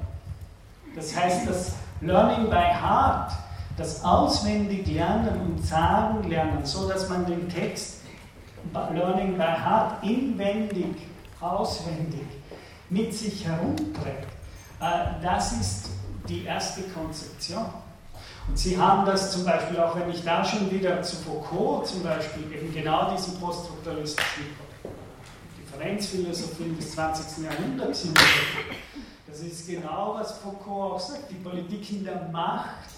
Das heißt, das Learning by Heart, das Auswendiglernen und Sagen lernen, so dass man den Text Learning by Heart inwendig, auswendig mit sich herumträgt, äh, das ist die erste Konzeption. Und Sie haben das zum Beispiel, auch wenn ich da schon wieder zu Foucault zum Beispiel, eben genau diesen poststrukturalistischen Differenzphilosophien des 20. Jahrhunderts Das ist genau, was Foucault auch sagt. Die Politiken der Macht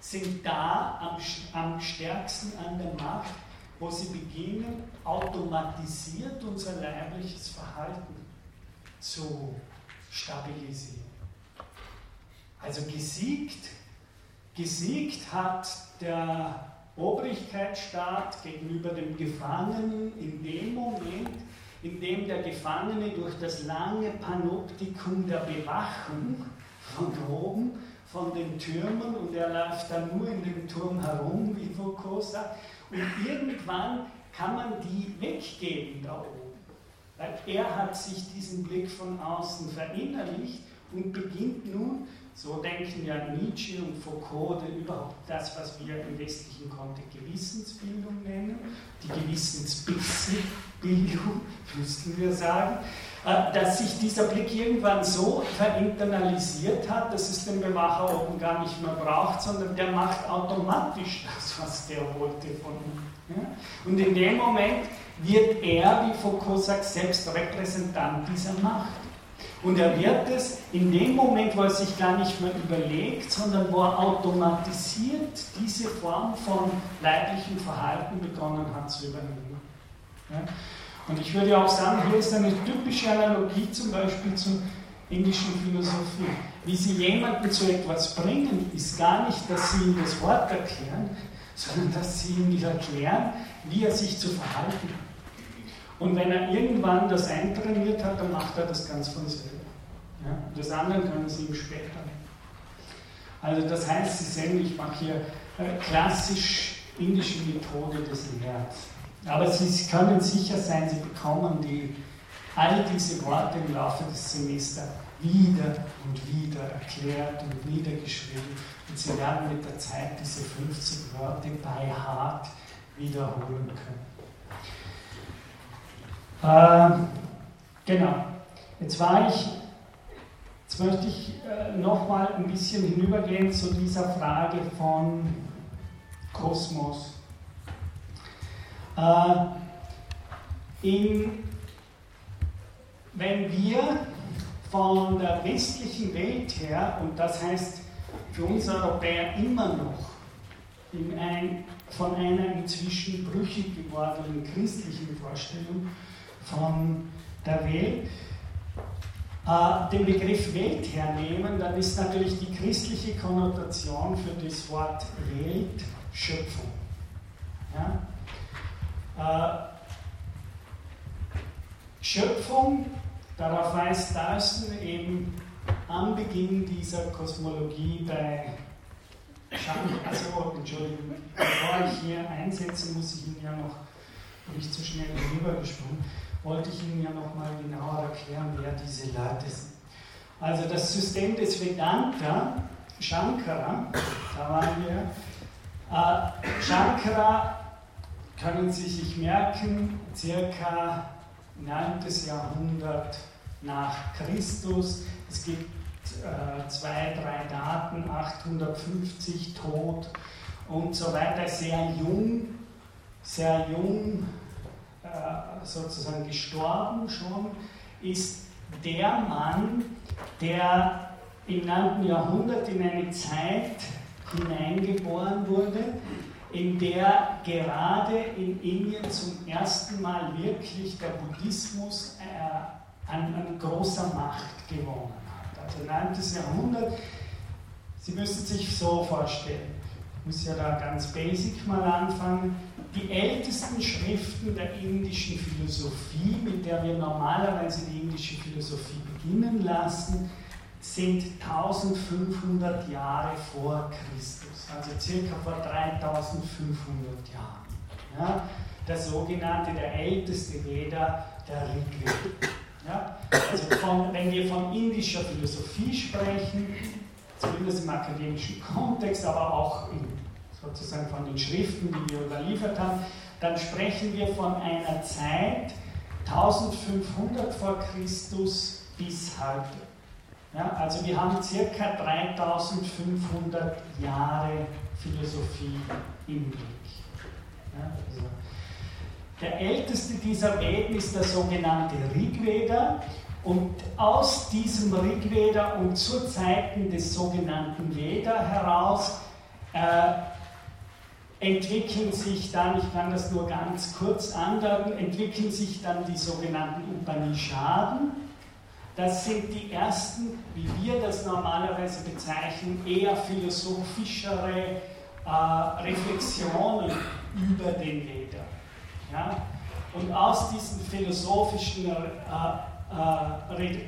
sind da am, am stärksten an der Macht, wo sie beginnen, automatisiert unser leibliches Verhalten zu stabilisieren. Also gesiegt, gesiegt hat der Obrigkeitsstaat gegenüber dem Gefangenen in dem Moment, in dem der Gefangene durch das lange Panoptikum der Bewachung von oben, von den Türmen, und er läuft dann nur in dem Turm herum, wie Foucault sagt, und irgendwann kann man die weggeben da oben. Weil er hat sich diesen Blick von außen verinnerlicht und beginnt nun, so denken ja Nietzsche und Foucault, überhaupt das, was wir im westlichen Kontext Gewissensbildung nennen, die Gewissensbildung, müssten wir sagen, äh, dass sich dieser Blick irgendwann so verinternalisiert hat, dass es den Bewacher oben gar nicht mehr braucht, sondern der macht automatisch das, was der wollte von ihm. Und in dem Moment wird er, wie Foucault sagt, selbst Repräsentant dieser Macht. Und er wird es in dem Moment, wo er sich gar nicht mehr überlegt, sondern wo er automatisiert diese Form von leiblichem Verhalten begonnen hat zu übernehmen. Und ich würde auch sagen, hier ist eine typische Analogie zum Beispiel zur indischen Philosophie. Wie sie jemanden zu etwas bringen, ist gar nicht, dass sie ihm das Wort erklären, sondern dass sie ihm erklären, wie er sich zu verhalten hat. Und wenn er irgendwann das eintrainiert hat, dann macht er das ganz von selber. Ja? Das andere können Sie ihm später. Also das heißt, Sie sehen, ich mache hier äh, klassisch indische Methode des Lehrens. Aber Sie können sicher sein, Sie bekommen die, all diese Worte im Laufe des Semesters wieder und wieder erklärt und niedergeschrieben. Und Sie werden mit der Zeit diese 50 Worte bei Hart wiederholen können. Äh, genau. Jetzt war ich, jetzt möchte ich äh, nochmal ein bisschen hinübergehen zu dieser Frage von Kosmos. Äh, in, wenn wir von der westlichen Welt her, und das heißt für uns Europäer immer noch, in ein, von einer inzwischen brüchig gewordenen christlichen Vorstellung von der Welt äh, den Begriff Welt hernehmen, dann ist natürlich die christliche Konnotation für das Wort Welt Schöpfung. Ja? Äh, Schöpfung, darauf weist Darsten eben am Beginn dieser Kosmologie bei also Entschuldigung, bevor ich hier einsetze, muss ich Ihnen ja noch, nicht zu schnell rübergesprungen, wollte ich Ihnen ja noch mal genauer erklären, wer diese Leute sind. Also das System des Vedanta, Shankara, da waren wir, äh, Shankara können Sie sich merken, circa 9. Jahrhundert nach Christus. Es gibt äh, zwei, drei Daten, 850 tot und so weiter, sehr jung, sehr jung äh, sozusagen gestorben schon, ist der Mann, der im 9. Jahrhundert in eine Zeit hineingeboren wurde, in der gerade in Indien zum ersten Mal wirklich der Buddhismus äh, an, an, großer Macht gewonnen hat. Also 9. Jahrhundert, Sie müssen sich so vorstellen, ich muss ja da ganz basic mal anfangen, die ältesten Schriften der indischen Philosophie, mit der wir normalerweise die indische Philosophie beginnen lassen, sind 1500 Jahre vor Christus, also circa vor 3500 Jahren. Ja, der sogenannte, der älteste Veda, der Rigveda. Ja, also von, wenn wir von indischer Philosophie sprechen, zumindest im akademischen Kontext, aber auch in sozusagen von den Schriften, die wir überliefert haben, dann sprechen wir von einer Zeit 1500 vor Christus bis heute. Ja, also wir haben circa 3500 Jahre Philosophie im Blick. Ja, also der älteste dieser Veden ist der sogenannte Rigveda und aus diesem Rigveda und zu Zeiten des sogenannten Veda heraus äh, entwickeln sich dann, ich kann das nur ganz kurz andeuten, entwickeln sich dann die sogenannten Upanishaden. Das sind die ersten, wie wir das normalerweise bezeichnen, eher philosophischere äh, Reflexionen über den Veda. Ja? Und aus diesen philosophischen, äh, äh,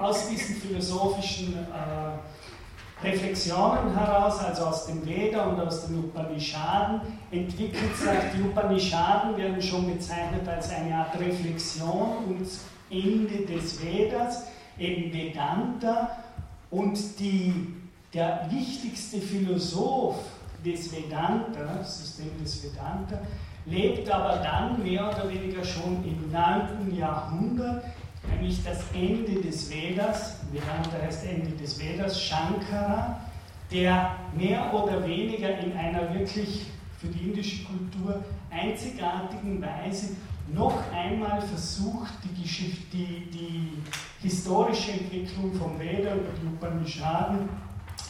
aus diesen philosophischen äh, Reflexionen heraus, also aus dem Veda und aus den Upanishaden, entwickelt sich die Upanishaden, werden schon bezeichnet als eine Art Reflexion und Ende des Vedas, eben Vedanta. Und die, der wichtigste Philosoph des Vedanta, System des Vedanta, lebt aber dann mehr oder weniger schon im 9. Jahrhundert, nämlich das Ende des Vedas, Vedanta heißt Ende des Vedas, Shankara, der mehr oder weniger in einer wirklich für die indische Kultur einzigartigen Weise noch einmal versucht, die, Geschichte, die, die historische Entwicklung vom Veda über die Upanishaden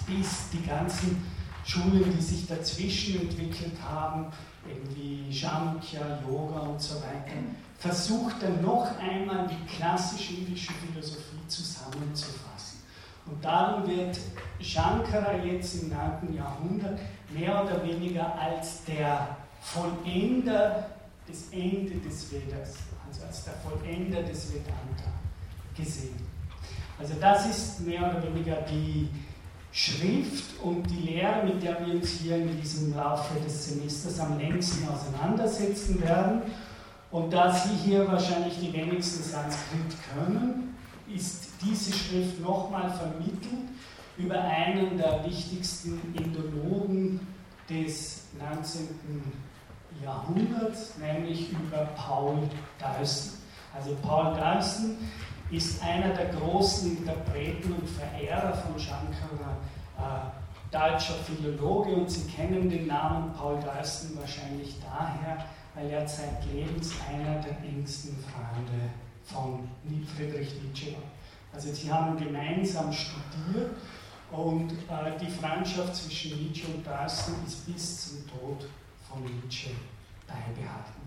bis die ganzen Schulen, die sich dazwischen entwickelt haben, irgendwie Shamkhya, Yoga und so weiter, versucht dann noch einmal die klassische indische Philosophie zusammenzufassen. Und darum wird Shankara jetzt im 9. Jahrhundert mehr oder weniger als der Vollender des Ende des Vedas, also als der Vollender des Vedanta gesehen. Also das ist mehr oder weniger die Schrift und die Lehre, mit der wir uns hier in diesem Laufe des Semesters am längsten auseinandersetzen werden. Und da Sie hier wahrscheinlich die wenigsten Sanskrit können, ist diese Schrift nochmal vermittelt über einen der wichtigsten Indologen des 19. Jahrhunderts, nämlich über Paul Deussen. Also Paul Deussen ist einer der großen Interpreten und Verehrer von Shankara, äh, deutscher Philologe, und Sie kennen den Namen Paul Deussen wahrscheinlich daher, weil er zeitlebens einer der engsten Freunde von Friedrich Nietzsche war. Also sie haben gemeinsam studiert und äh, die Freundschaft zwischen Nietzsche und Deussen ist bis zum Tod von Nietzsche beibehalten.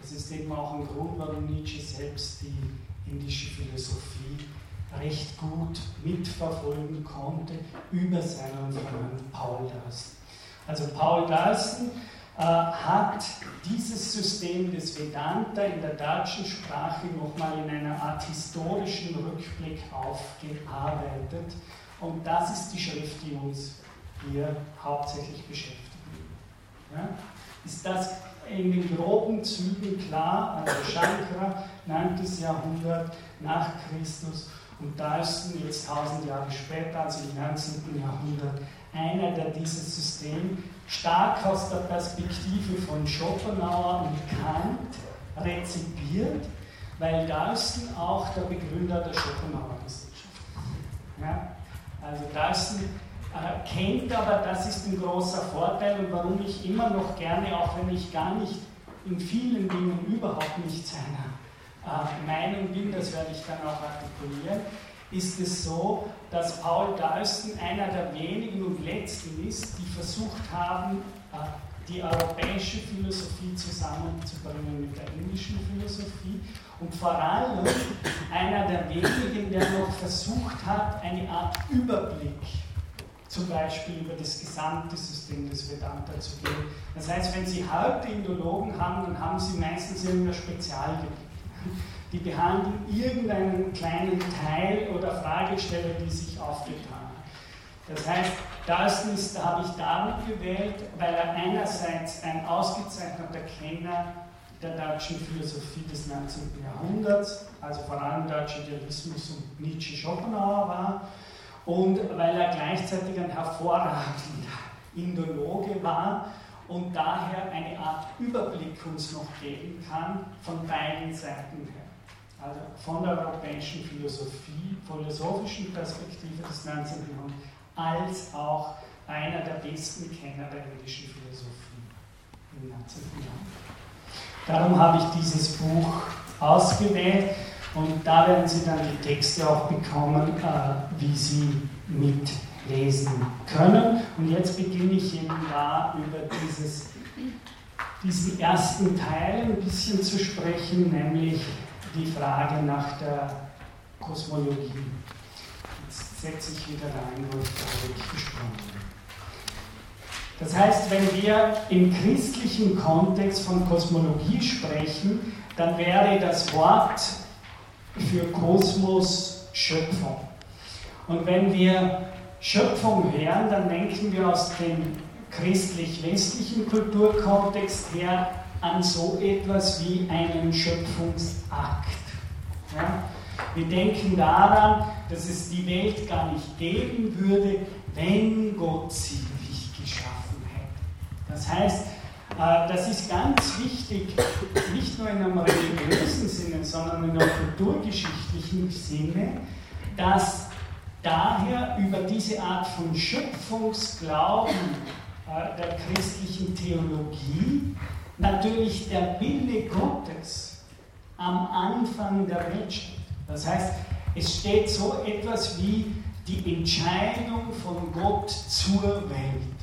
Das ist eben auch ein Grund, warum Nietzsche selbst die indische Philosophie recht gut mitverfolgen konnte über seinen Freund Paul Dawson. Also Paul Dawson äh, hat dieses System des Vedanta in der deutschen Sprache nochmal in einer Art historischen Rückblick aufgearbeitet. Und das ist die Schrift, die uns hier hauptsächlich beschäftigt. Ja? Ist das in den groben Zügen klar, also Shankara, 9. Jahrhundert nach Christus und Dalston jetzt 1000 Jahre später, also im 19. Jahrhundert, einer, der dieses System stark aus der Perspektive von Schopenhauer und Kant rezipiert, weil Dalston auch der Begründer der Schopenhauer Gesellschaft ist. Ja? Also Dalston äh, kennt, aber das ist ein großer Vorteil und warum ich immer noch gerne, auch wenn ich gar nicht in vielen Dingen überhaupt nicht seiner äh, Meinung bin, das werde ich dann auch artikulieren, ist es so, dass Paul Dalston einer der wenigen und letzten ist, die versucht haben, äh, die europäische Philosophie zusammenzubringen mit der indischen Philosophie und vor allem einer der wenigen, der noch versucht hat, eine Art Überblick zum Beispiel über das gesamte System des Vedanta zu geben. Das heißt, wenn Sie heute Indologen haben, dann haben Sie meistens irgendein Spezialgebiet. Die behandeln irgendeinen kleinen Teil oder Fragesteller, die sich aufgetan haben. Das heißt, das ist, habe ich darum gewählt, weil er einerseits ein ausgezeichneter Kenner der deutschen Philosophie des 19. Jahrhunderts, also vor allem deutscher Idealismus und Nietzsche Schopenhauer war, und weil er gleichzeitig ein hervorragender Indologe war und daher eine Art Überblick uns noch geben kann von beiden Seiten her. Also von der europäischen Philosophie, philosophischen Perspektive des 19. Jahrhunderts, als auch einer der besten Kenner der indischen Philosophie im 19. Jahrhundert. Darum habe ich dieses Buch ausgewählt und da werden Sie dann die Texte auch bekommen, äh, wie Sie mitlesen können. Und jetzt beginne ich eben da über dieses, diesen ersten Teil ein bisschen zu sprechen, nämlich die Frage nach der Kosmologie. Jetzt setze ich wieder rein, wo ich gerade gesprochen habe. Das heißt, wenn wir im christlichen Kontext von Kosmologie sprechen, dann wäre das Wort für Kosmos Schöpfung. Und wenn wir Schöpfung hören, dann denken wir aus dem christlich-westlichen Kulturkontext her an so etwas wie einen Schöpfungsakt. Ja? Wir denken daran, dass es die Welt gar nicht geben würde, wenn Gott sie nicht geschaffen hätte. Das heißt, das ist ganz wichtig, nicht nur in einem religiösen Sinne, sondern in einem kulturgeschichtlichen Sinne, dass daher über diese Art von Schöpfungsglauben äh, der christlichen Theologie natürlich der Wille Gottes am Anfang der Welt steht. Das heißt, es steht so etwas wie die Entscheidung von Gott zur Welt.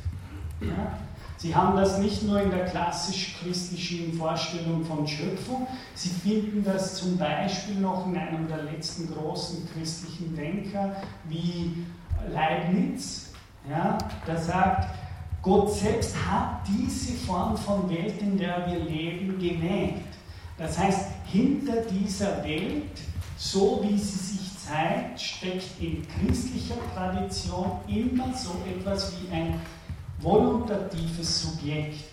Ja? Sie haben das nicht nur in der klassisch-christlichen Vorstellung von Schöpfung, Sie finden das zum Beispiel noch in einem der letzten großen christlichen Denker wie Leibniz, ja, der sagt, Gott selbst hat diese Form von Welt, in der wir leben, gewählt. Das heißt, hinter dieser Welt, so wie sie sich zeigt, steckt in christlicher Tradition immer so etwas wie ein voluntatives Subjekt.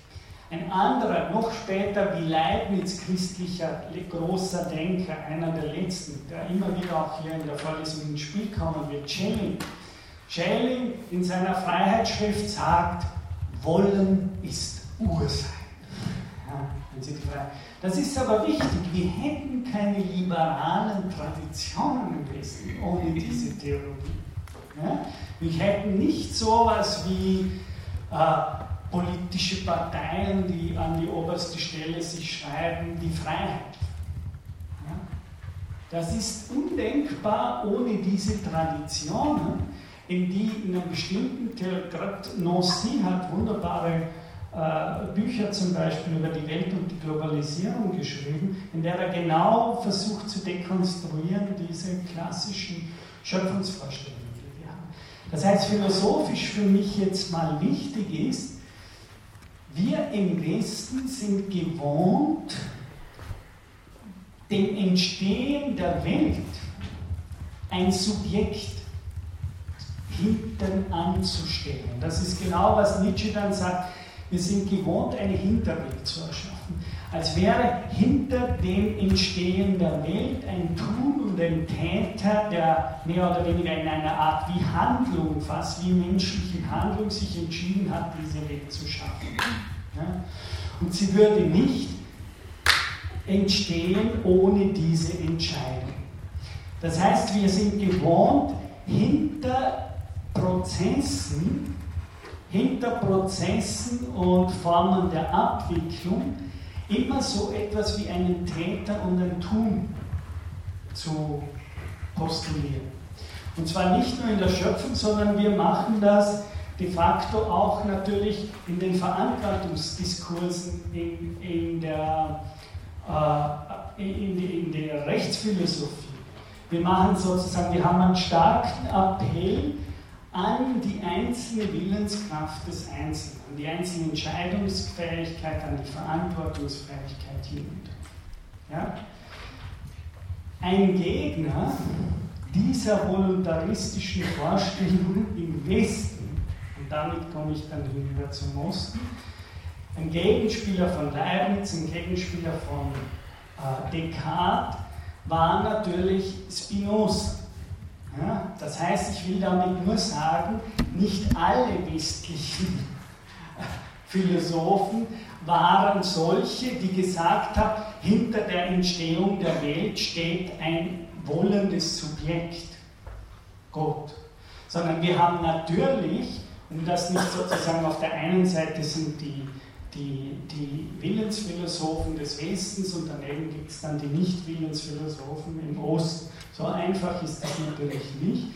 Ein anderer, noch später wie Leibniz, christlicher großer Denker, einer der letzten, der immer wieder auch hier in der Vorlesung ins Spiel kommen wird, Schelling. Schelling in seiner Freiheitsschrift sagt, Wollen ist Ursein. Ja, das ist aber wichtig. Wir hätten keine liberalen Traditionen im Westen ohne diese Theologie. Ja? Wir hätten nicht sowas wie äh, politische Parteien, die an die oberste Stelle sich schreiben, die Freiheit. Ja? Das ist undenkbar ohne diese Traditionen, in die in einem bestimmten, gerade Nancy hat wunderbare äh, Bücher zum Beispiel über die Welt und die Globalisierung geschrieben, in der er genau versucht zu dekonstruieren diese klassischen Schöpfungsvorstellungen. Das heißt, philosophisch für mich jetzt mal wichtig ist, wir im Westen sind gewohnt, dem Entstehen der Welt ein Subjekt hinten anzustellen. Das ist genau, was Nietzsche dann sagt, wir sind gewohnt, eine Hinterwelt zu als wäre hinter dem Entstehen der Welt ein Tun und ein Täter, der mehr oder weniger in einer Art wie Handlung, fast wie menschliche Handlung, sich entschieden hat, diese Welt zu schaffen. Ja? Und sie würde nicht entstehen ohne diese Entscheidung. Das heißt, wir sind gewohnt, hinter Prozessen, hinter Prozessen und Formen der Abwicklung immer so etwas wie einen Täter und ein Tun zu postulieren. Und zwar nicht nur in der Schöpfung, sondern wir machen das de facto auch natürlich in den Verantwortungsdiskursen in, in, der, äh, in, in der Rechtsphilosophie. Wir machen sozusagen, wir haben einen starken Appell an die einzelne Willenskraft des Einzelnen, an die einzelne Entscheidungsfähigkeit, an die Verantwortungsfähigkeit hinunter. Ja? Ein Gegner dieser voluntaristischen Vorstellung im Westen, und damit komme ich dann hinüber zum Osten, ein Gegenspieler von Leibniz, ein Gegenspieler von äh, Descartes, war natürlich Spinoza. Ja, das heißt, ich will damit nur sagen, nicht alle westlichen Philosophen waren solche, die gesagt haben, hinter der Entstehung der Welt steht ein wollendes Subjekt, Gott. Sondern wir haben natürlich, um das nicht sozusagen auf der einen Seite sind die, die, die Willensphilosophen des Westens und daneben gibt es dann die Nicht-Willensphilosophen im Osten. So einfach ist das natürlich nicht.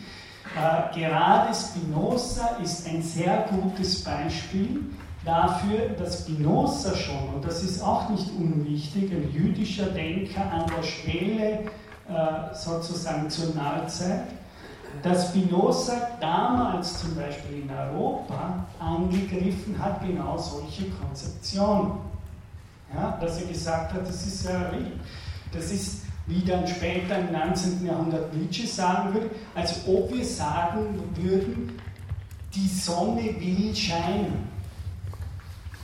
Äh, gerade Spinoza ist ein sehr gutes Beispiel dafür, dass Spinoza schon, und das ist auch nicht unwichtig, ein jüdischer Denker an der Schwelle äh, sozusagen zur Neuzeit, dass Spinoza damals zum Beispiel in Europa angegriffen hat, genau solche Konzeptionen. Ja, dass er gesagt hat, das ist ja. Das ist, wie dann später im 19. Jahrhundert Nietzsche sagen würde, als ob wir sagen würden, die Sonne will scheinen.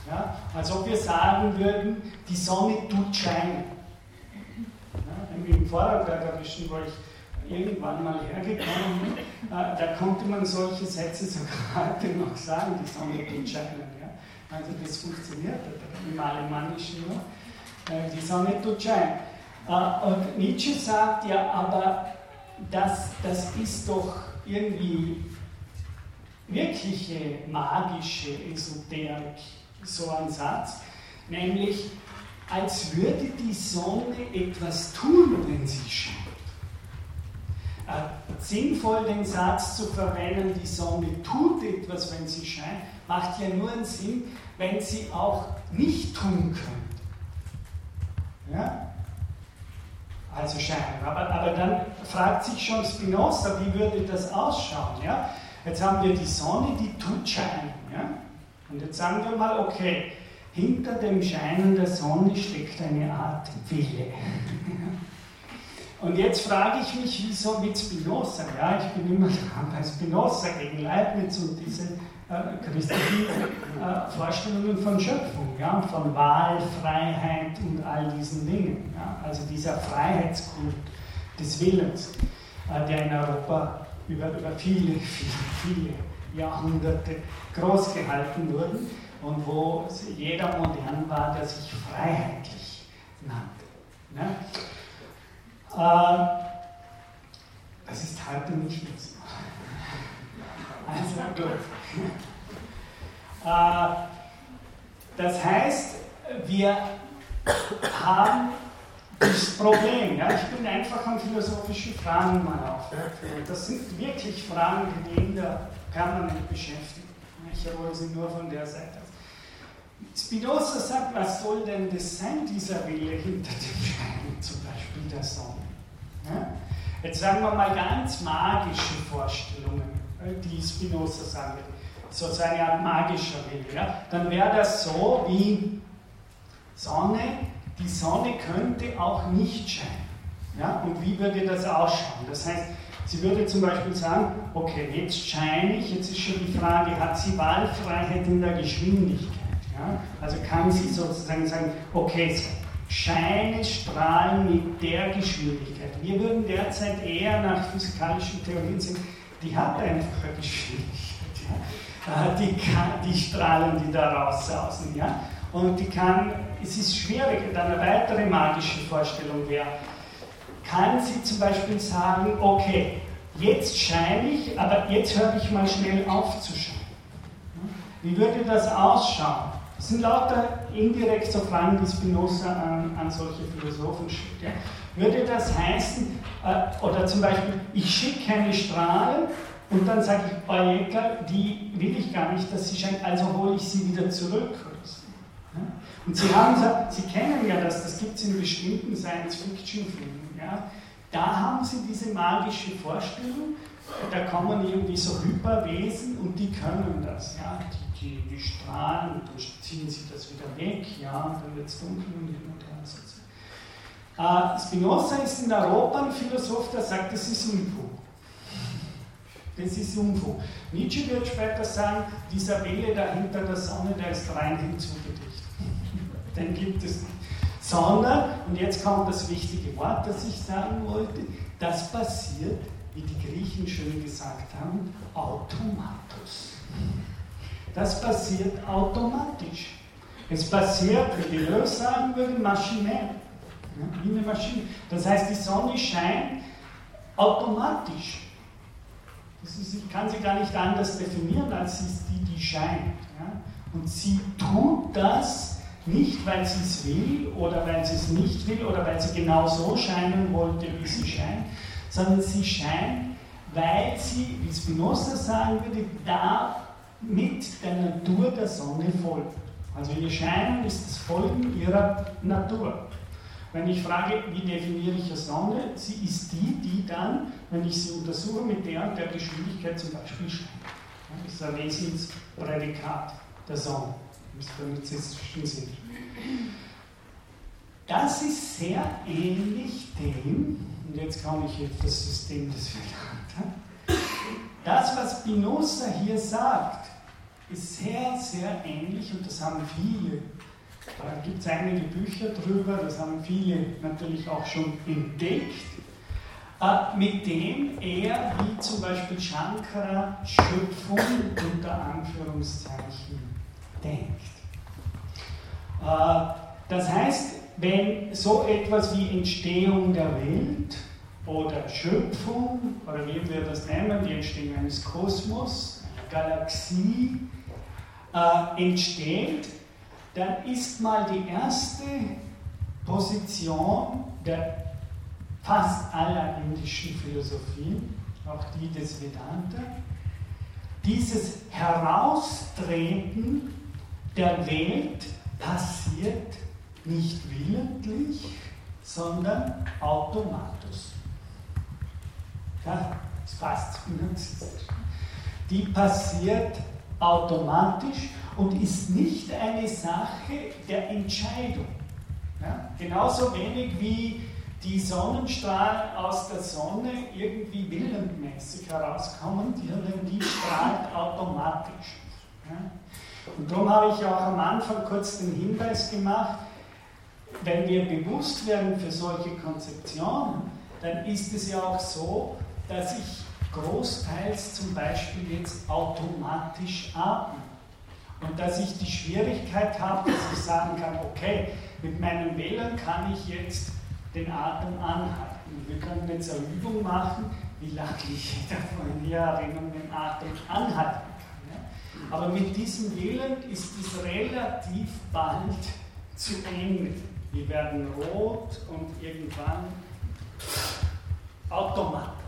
Ja, als ob wir sagen würden, die Sonne tut scheinen. Ja, Im Vorarlberger Wischen, wo ich irgendwann mal hergekommen bin, äh, da konnte man solche Sätze sogar heute noch sagen, die Sonne tut scheinen. Ja? Also das funktioniert im Alemannischen nur. Äh, die Sonne tut scheinen. Äh, und Nietzsche sagt ja, aber das, das ist doch irgendwie wirkliche magische Esoterik, so ein Satz, nämlich als würde die Sonne etwas tun, wenn sie scheint. Äh, sinnvoll den Satz zu verwenden, die Sonne tut etwas, wenn sie scheint, macht ja nur einen Sinn, wenn sie auch nicht tun könnte. Ja? Also scheinen. Aber, aber dann fragt sich schon Spinoza, wie würde das ausschauen? Ja? Jetzt haben wir die Sonne, die tut scheinen. Ja? Und jetzt sagen wir mal, okay, hinter dem Scheinen der Sonne steckt eine Art Wille. Und jetzt frage ich mich, wieso mit Spinoza? Ja, ich bin immer dran bei Spinoza gegen Leibniz und diese christlichen äh, Vorstellungen von Schöpfung, ja, von Wahlfreiheit und all diesen Dingen. Ja, also dieser Freiheitskult des Willens, äh, der in Europa über, über viele, viele, viele Jahrhunderte groß gehalten wurde und wo jeder modern war, der sich freiheitlich nannte. Ne? Äh, das ist heute nicht mehr so. Also gut. Äh, das heißt, wir haben das Problem. Ja? Ich bin einfach an philosophische Fragen mal aufgeführt. Das sind wirklich Fragen, die den da permanent beschäftigen. Ich erhole sie nur von der Seite Spinoza sagt, was soll denn das sein, dieser Wille hinter dem Schein, zum Beispiel der Sonne? Ja? Jetzt sagen wir mal ganz magische Vorstellungen, die Spinoza sagen will. So eine Art magischer Wille. Ja? Dann wäre das so wie Sonne, die Sonne könnte auch nicht scheinen. Ja? Und wie würde das ausschauen? Das heißt, sie würde zum Beispiel sagen, okay, jetzt scheine ich, jetzt ist schon die Frage, hat sie Wahlfreiheit in der Geschwindigkeit? Ja? Also kann sie sozusagen sagen, okay, Scheine strahlen mit der Geschwindigkeit. Wir würden derzeit eher nach physikalischen Theorien sehen, die hat einfach eine Geschwindigkeit. Die, kann, die Strahlen, die da raussausen. Ja? Und die kann, es ist schwierig, eine weitere magische Vorstellung wäre, kann sie zum Beispiel sagen, okay, jetzt scheine ich, aber jetzt höre ich mal schnell auf zu scheinen. Wie würde das ausschauen? Das sind lauter indirekt so Fragen, die Spinoza an, an solche Philosophen schickt. Ja. Würde das heißen, äh, oder zum Beispiel, ich schicke keine Strahlen und dann sage ich, Bayeka, die will ich gar nicht, dass sie scheint, also hole ich sie wieder zurück. Ja. Und Sie, haben, Sie kennen ja das, das gibt es in bestimmten Science-Fiction-Filmen. Ja. Da haben Sie diese magische Vorstellung, da kommen irgendwie so Hyperwesen und die können das. Ja. Die die, die Strahlen, und dann ziehen sie das wieder weg, ja, und dann wird es dunkel und hin und her. Äh, Spinoza ist in Europa ein Philosoph, der sagt, das ist Unfug. Das ist Unfug. Nietzsche wird später sagen, dieser Wille dahinter der Sonne, der ist rein hinzugedichtet. Den gibt es nicht. Sondern, und jetzt kommt das wichtige Wort, das ich sagen wollte, das passiert, wie die Griechen schön gesagt haben, Automatus. Das passiert automatisch. Es passiert, wie die Löw sagen würde, maschinell. Ja, wie eine Maschine. Das heißt, die Sonne scheint automatisch. Ist, ich kann sie gar nicht anders definieren, als sie ist die, die scheint. Ja? Und sie tut das nicht, weil sie es will oder weil sie es nicht will oder weil sie genau so scheinen wollte, wie sie scheint, sondern sie scheint, weil sie, wie Spinoza sagen würde, da mit der Natur der Sonne folgt. Also ihr Scheinen ist das Folgen ihrer Natur. Wenn ich frage, wie definiere ich eine Sonne, sie ist die, die dann, wenn ich sie untersuche, mit der und der Geschwindigkeit zum Beispiel scheint. Das ist ein Wesensprädikat der Sonne im phönizistischen Sinn. Das ist sehr ähnlich dem, und jetzt komme ich auf das System des Vedanta, das, was Spinoza hier sagt, ist sehr, sehr ähnlich und das haben viele. Da gibt es einige Bücher drüber, das haben viele natürlich auch schon entdeckt, äh, mit dem er, wie zum Beispiel Shankara, Schöpfung unter Anführungszeichen denkt. Äh, das heißt, wenn so etwas wie Entstehung der Welt oder Schöpfung, oder wie wir das nennen, die Entstehung eines Kosmos, einer Galaxie, äh, entsteht, dann ist mal die erste Position der fast aller indischen Philosophien, auch die des Vedanta, dieses Heraustreten der Welt passiert nicht willentlich, sondern automatisch. Ja, das ist fast narzisstisch. Die passiert automatisch und ist nicht eine Sache der Entscheidung. Ja? Genauso wenig wie die Sonnenstrahlen aus der Sonne irgendwie willentmäßig herauskommen, sondern die strahlt automatisch. Ja? Und darum habe ich auch am Anfang kurz den Hinweis gemacht, wenn wir bewusst werden für solche Konzeptionen, dann ist es ja auch so, dass ich großteils zum Beispiel jetzt automatisch atme. Und dass ich die Schwierigkeit habe, dass ich sagen kann, okay, mit meinen Wählern kann ich jetzt den Atem anhalten. Wir können jetzt eine Übung machen, wie lange ich davon hier erinnern, den Atem anhalten aber mit diesem Willen ist es relativ bald zu Ende. Wir werden rot und irgendwann automatisch.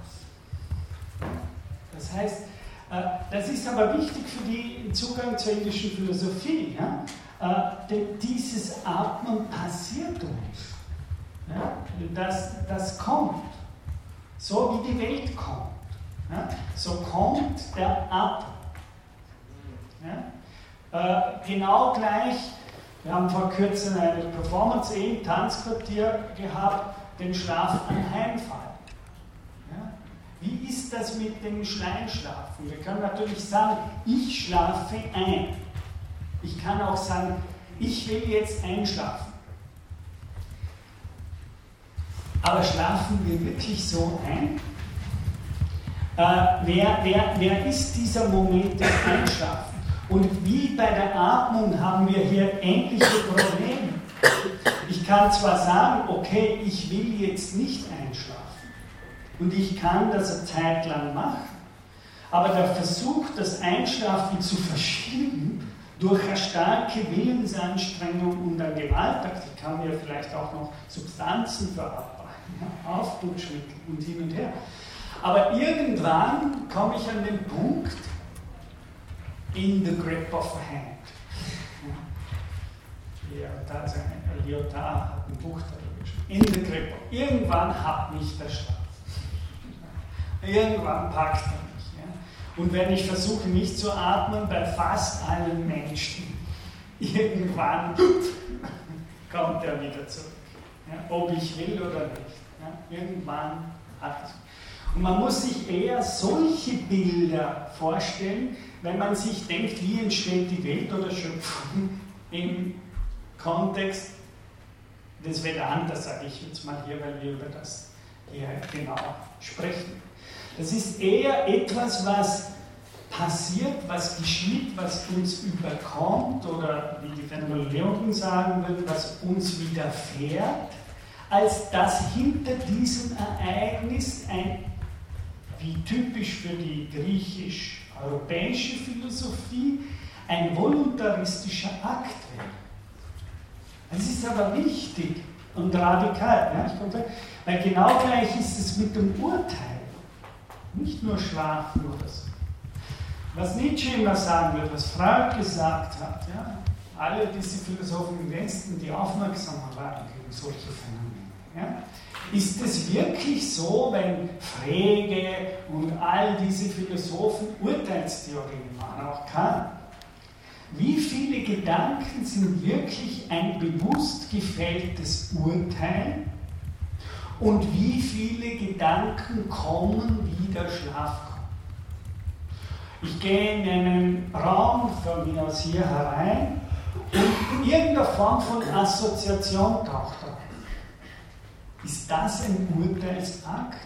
Das heißt, äh, das ist aber wichtig für den Zugang zur indischen Philosophie. Ja? Äh, denn dieses Atmen passiert uns. Ja? Das, das kommt. So wie die Welt kommt. Ja? So kommt der Atem. Ja? Äh, genau gleich, wir haben vor kurzem eine Performance im Tanzquartier gehabt, den Schlaf anheimfallen. Wie ist das mit dem Schleimschlafen? Wir können natürlich sagen, ich schlafe ein. Ich kann auch sagen, ich will jetzt einschlafen. Aber schlafen wir wirklich so ein? Äh, wer, wer, wer ist dieser Moment des Einschlafens? Und wie bei der Atmung haben wir hier ähnliche Probleme. Ich kann zwar sagen, okay, ich will jetzt nicht einschlafen und ich kann das eine Zeit lang machen, aber der Versuch, das Einschlafen zu verschieben durch eine starke Willensanstrengung und ein Gewaltakt, ich kann mir vielleicht auch noch Substanzen verabreichen, ja, Aufputschmittel und hin und her. Aber irgendwann komme ich an den Punkt, in the grip of a hand. Ja, also Lyotard hat ein Buch darüber geschrieben. In the grip. Irgendwann hat mich der Schlaf. Irgendwann packt er mich. Ja? Und wenn ich versuche, nicht zu atmen, bei fast allen Menschen, irgendwann kommt er wieder zurück. Ja? Ob ich will oder nicht. Ja? Irgendwann hat es. Und man muss sich eher solche Bilder vorstellen, wenn man sich denkt, wie entsteht die Welt oder Schöpfung im Kontext des Vedanta, sage ich jetzt mal hier, weil wir über das hier genau sprechen. Das ist eher etwas, was passiert, was geschieht, was uns überkommt oder wie die Phänomenologen sagen würden, was uns widerfährt, als dass hinter diesem Ereignis ein, wie typisch für die griechisch-europäische Philosophie, ein voluntaristischer Akt wäre. Es ist aber wichtig und radikal, ja, weil genau gleich ist es mit dem Urteil. Nicht nur so. Was Nietzsche immer sagen wird, was Freud gesagt hat, ja, alle diese Philosophen im Westen, die aufmerksamer waren gegen solche Phänomene, ja, ist es wirklich so, wenn Frege und all diese Philosophen Urteilstheorien machen, auch Kant, wie viele Gedanken sind wirklich ein bewusst gefälltes Urteil und wie viele Gedanken kommen, wie der Schlaf kommt. Ich gehe in einen Raum von mir aus hier herein und irgendeine Form von Assoziation taucht auf. Ist das ein Urteilsakt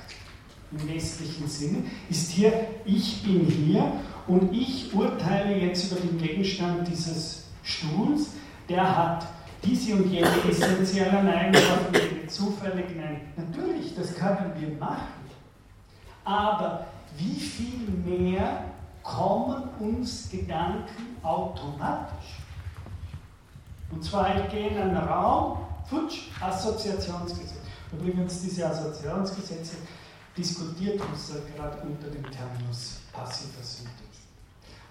im westlichen Sinne? Ist hier, ich bin hier und ich urteile jetzt über den Gegenstand dieses Stuhls, der hat diese und jene essentiellen Eigenschaften, die zufällig nein. Natürlich, das können wir machen. Aber wie viel mehr kommen uns Gedanken automatisch? Und zwar, ich gehe in einen Raum, futsch, Assoziationsgesetz. Übrigens, diese Assoziationsgesetze diskutiert uns gerade unter dem Terminus passiver Syntax.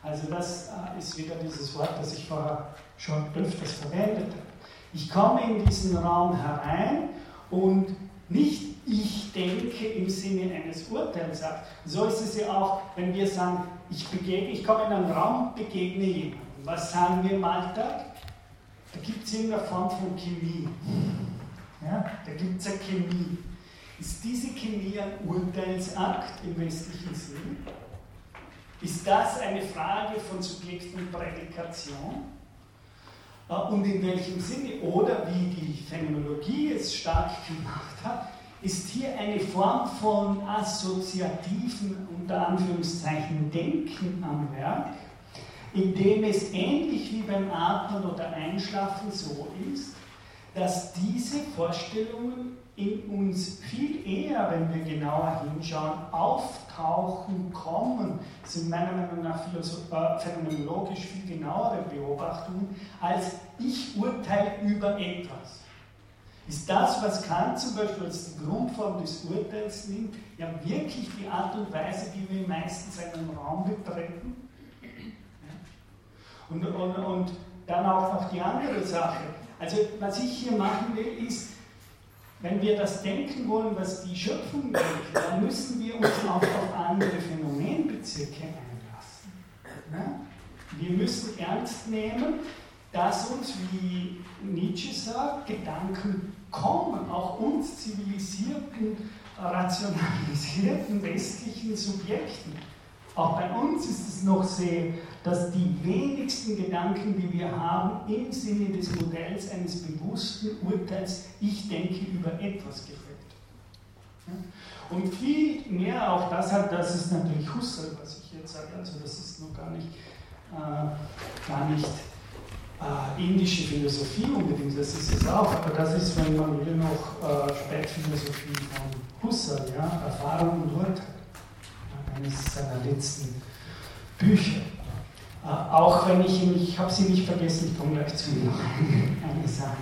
Also das äh, ist wieder dieses Wort, das ich vorher schon öfters verwendet habe. Ich komme in diesen Raum herein und nicht ich denke im Sinne eines Urteils ab. So ist es ja auch, wenn wir sagen, ich, begegne, ich komme in einen Raum, begegne jemanden. Was sagen wir im Alltag? Da gibt es irgendeine Form von Chemie. Ja, da gibt es eine Chemie. Ist diese Chemie ein Urteilsakt im westlichen Sinn? Ist das eine Frage von Subjekt und Prädikation? Äh, und in welchem Sinne? Oder wie die Phänomenologie es stark gemacht hat, ist hier eine Form von assoziativen, unter Anführungszeichen, Denken am Werk, in dem es ähnlich wie beim Atmen oder Einschlafen so ist, dass diese Vorstellungen in uns viel eher, wenn wir genauer hinschauen, auftauchen, kommen, sind meiner Meinung nach äh, phänomenologisch viel genauere Beobachtungen, als ich urteile über etwas. Ist das, was Kant zum Beispiel als die Grundform des Urteils nimmt, ja wirklich die Art und Weise, wie wir meistens einen Raum betreten? Und, und, und dann auch noch die andere Sache. Also was ich hier machen will, ist, wenn wir das denken wollen, was die Schöpfung denkt, dann müssen wir uns auch auf andere Phänomenbezirke einlassen. Ja? Wir müssen ernst nehmen, dass uns, wie Nietzsche sagt, Gedanken kommen, auch uns zivilisierten, rationalisierten westlichen Subjekten. Auch bei uns ist es noch sehr, dass die wenigsten Gedanken, die wir haben, im Sinne des Modells eines bewussten Urteils, ich denke über etwas gefällt. Und viel mehr auch das hat, das ist natürlich Husserl, was ich jetzt sage, also das ist noch gar nicht, äh, gar nicht äh, indische Philosophie unbedingt, das ist es auch, aber das ist, wenn man will, noch äh, Spätphilosophie von Husserl, ja, Erfahrung und Urteil eines seiner letzten Bücher. Äh, auch wenn ich, ich habe sie nicht vergessen, ich komme gleich zu noch eine Sache.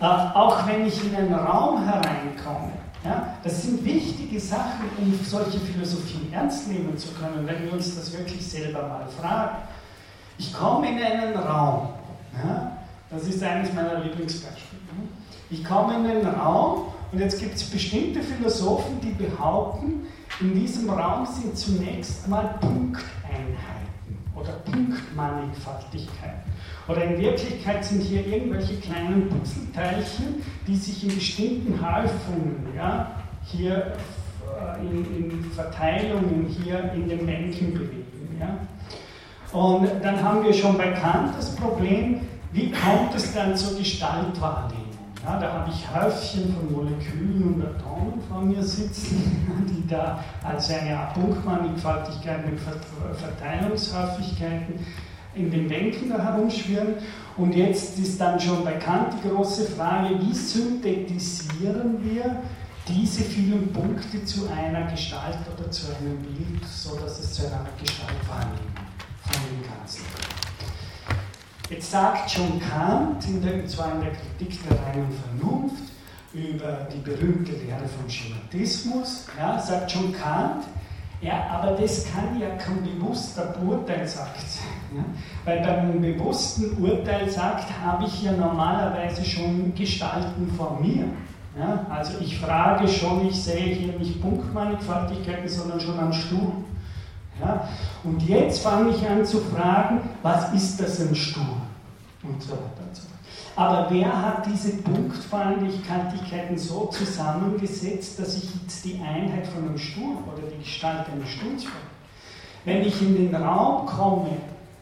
Äh, auch wenn ich in einen Raum hereinkomme, ja, das sind wichtige Sachen, um solche Philosophien ernst nehmen zu können, wenn wir uns das wirklich selber mal fragen. Ich komme in einen Raum, ja, das ist eines meiner Lieblingsbeispiele. Ich komme in einen Raum und jetzt gibt es bestimmte Philosophen, die behaupten, in diesem Raum sind zunächst mal Punkteinheiten oder Punktmannigfaltigkeit. Oder in Wirklichkeit sind hier irgendwelche kleinen Putzelteilchen, die sich in bestimmten Häufungen, ja, hier äh, in, in, Verteilungen hier in den Bänken bewegen. Ja. Und dann haben wir schon bei Kant das Problem, wie kommt es dann zur Gestaltwahrnehmung? Ja, da habe ich Häufchen von Molekülen und Atomen vor mir sitzen, die da als eine Punktmannigfaltigkeit mit Verteilungshäufigkeiten in den Denken da herumschwirren. Und jetzt ist dann schon bekannt die große Frage, wie synthetisieren wir diese vielen Punkte zu einer Gestalt oder zu einem Bild, sodass es zu einer Gestalt von dem Ganzen. Jetzt sagt schon Kant, der, zwar in der Kritik der reinen Vernunft, über die berühmte Lehre vom Schematismus, ja, sagt schon Kant, ja, aber das kann ja kein bewusster Urteil sagt. Ja? Weil beim bewussten Urteil sagt, habe ich ja normalerweise schon Gestalten vor mir. Ja? Also ich frage schon, ich sehe hier nicht Punktmannigfaltigkeiten, sondern schon einen Stuhl. Ja? Und jetzt fange ich an zu fragen, was ist das ein Stuhl? Und so weiter und so fort. Aber wer hat diese Punktförmigkeiten so zusammengesetzt, dass ich jetzt die Einheit von einem Stuhl oder die Gestalt eines Stuhls habe? Wenn ich in den Raum komme,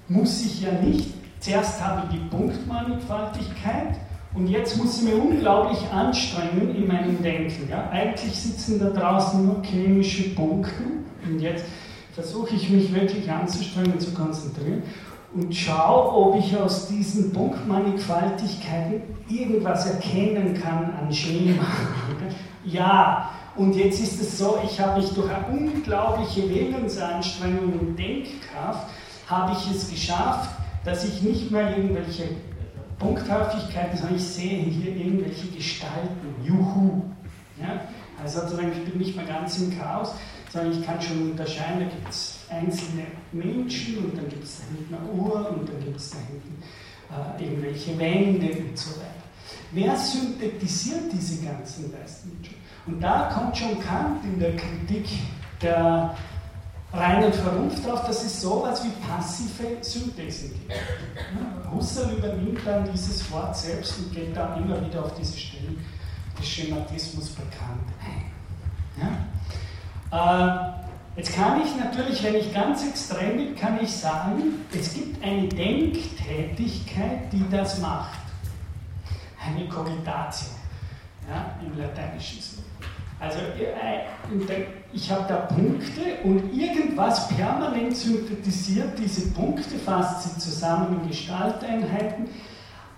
muss ich ja nicht, zuerst habe ich die Punktmannigfaltigkeit und jetzt muss ich mir unglaublich anstrengen in meinem Denken. Ja? Eigentlich sitzen da draußen nur chemische Punkte und jetzt versuche ich mich wirklich anzustrengen und zu konzentrieren und schaue, ob ich aus diesen Punktmannigfaltigkeiten irgendwas erkennen kann an Schema. ja, und jetzt ist es so, ich habe mich durch eine unglaubliche Willensanstrengung und Denkkraft, habe ich es geschafft, dass ich nicht mehr irgendwelche Punkthäufigkeiten, sondern ich sehe hier irgendwelche Gestalten. Juhu! Ja? Also sozusagen, ich bin nicht mehr ganz im Chaos, sondern ich kann schon unterscheiden, da gibt es einzelne Menschen und dann gibt es da hinten eine Uhr und dann gibt es da hinten äh, irgendwelche Wände und so weiter. Wer synthetisiert diese ganzen Geistmittel? Und da kommt schon Kant in der Kritik der reinen Vernunft drauf, dass es sowas wie passive Synthese gibt. Husserl übernimmt dann dieses Wort selbst und geht da immer wieder auf diese Stellen des Schematismus bekannt ein. Ja? Äh, Jetzt kann ich natürlich, wenn ich ganz extrem bin, kann ich sagen, es gibt eine Denktätigkeit, die das macht. Eine Cogitatio ja, im Lateinischen Sinn. Also äh, ich habe da Punkte und irgendwas permanent synthetisiert diese Punkte, fasst sie zusammen in Gestalteinheiten,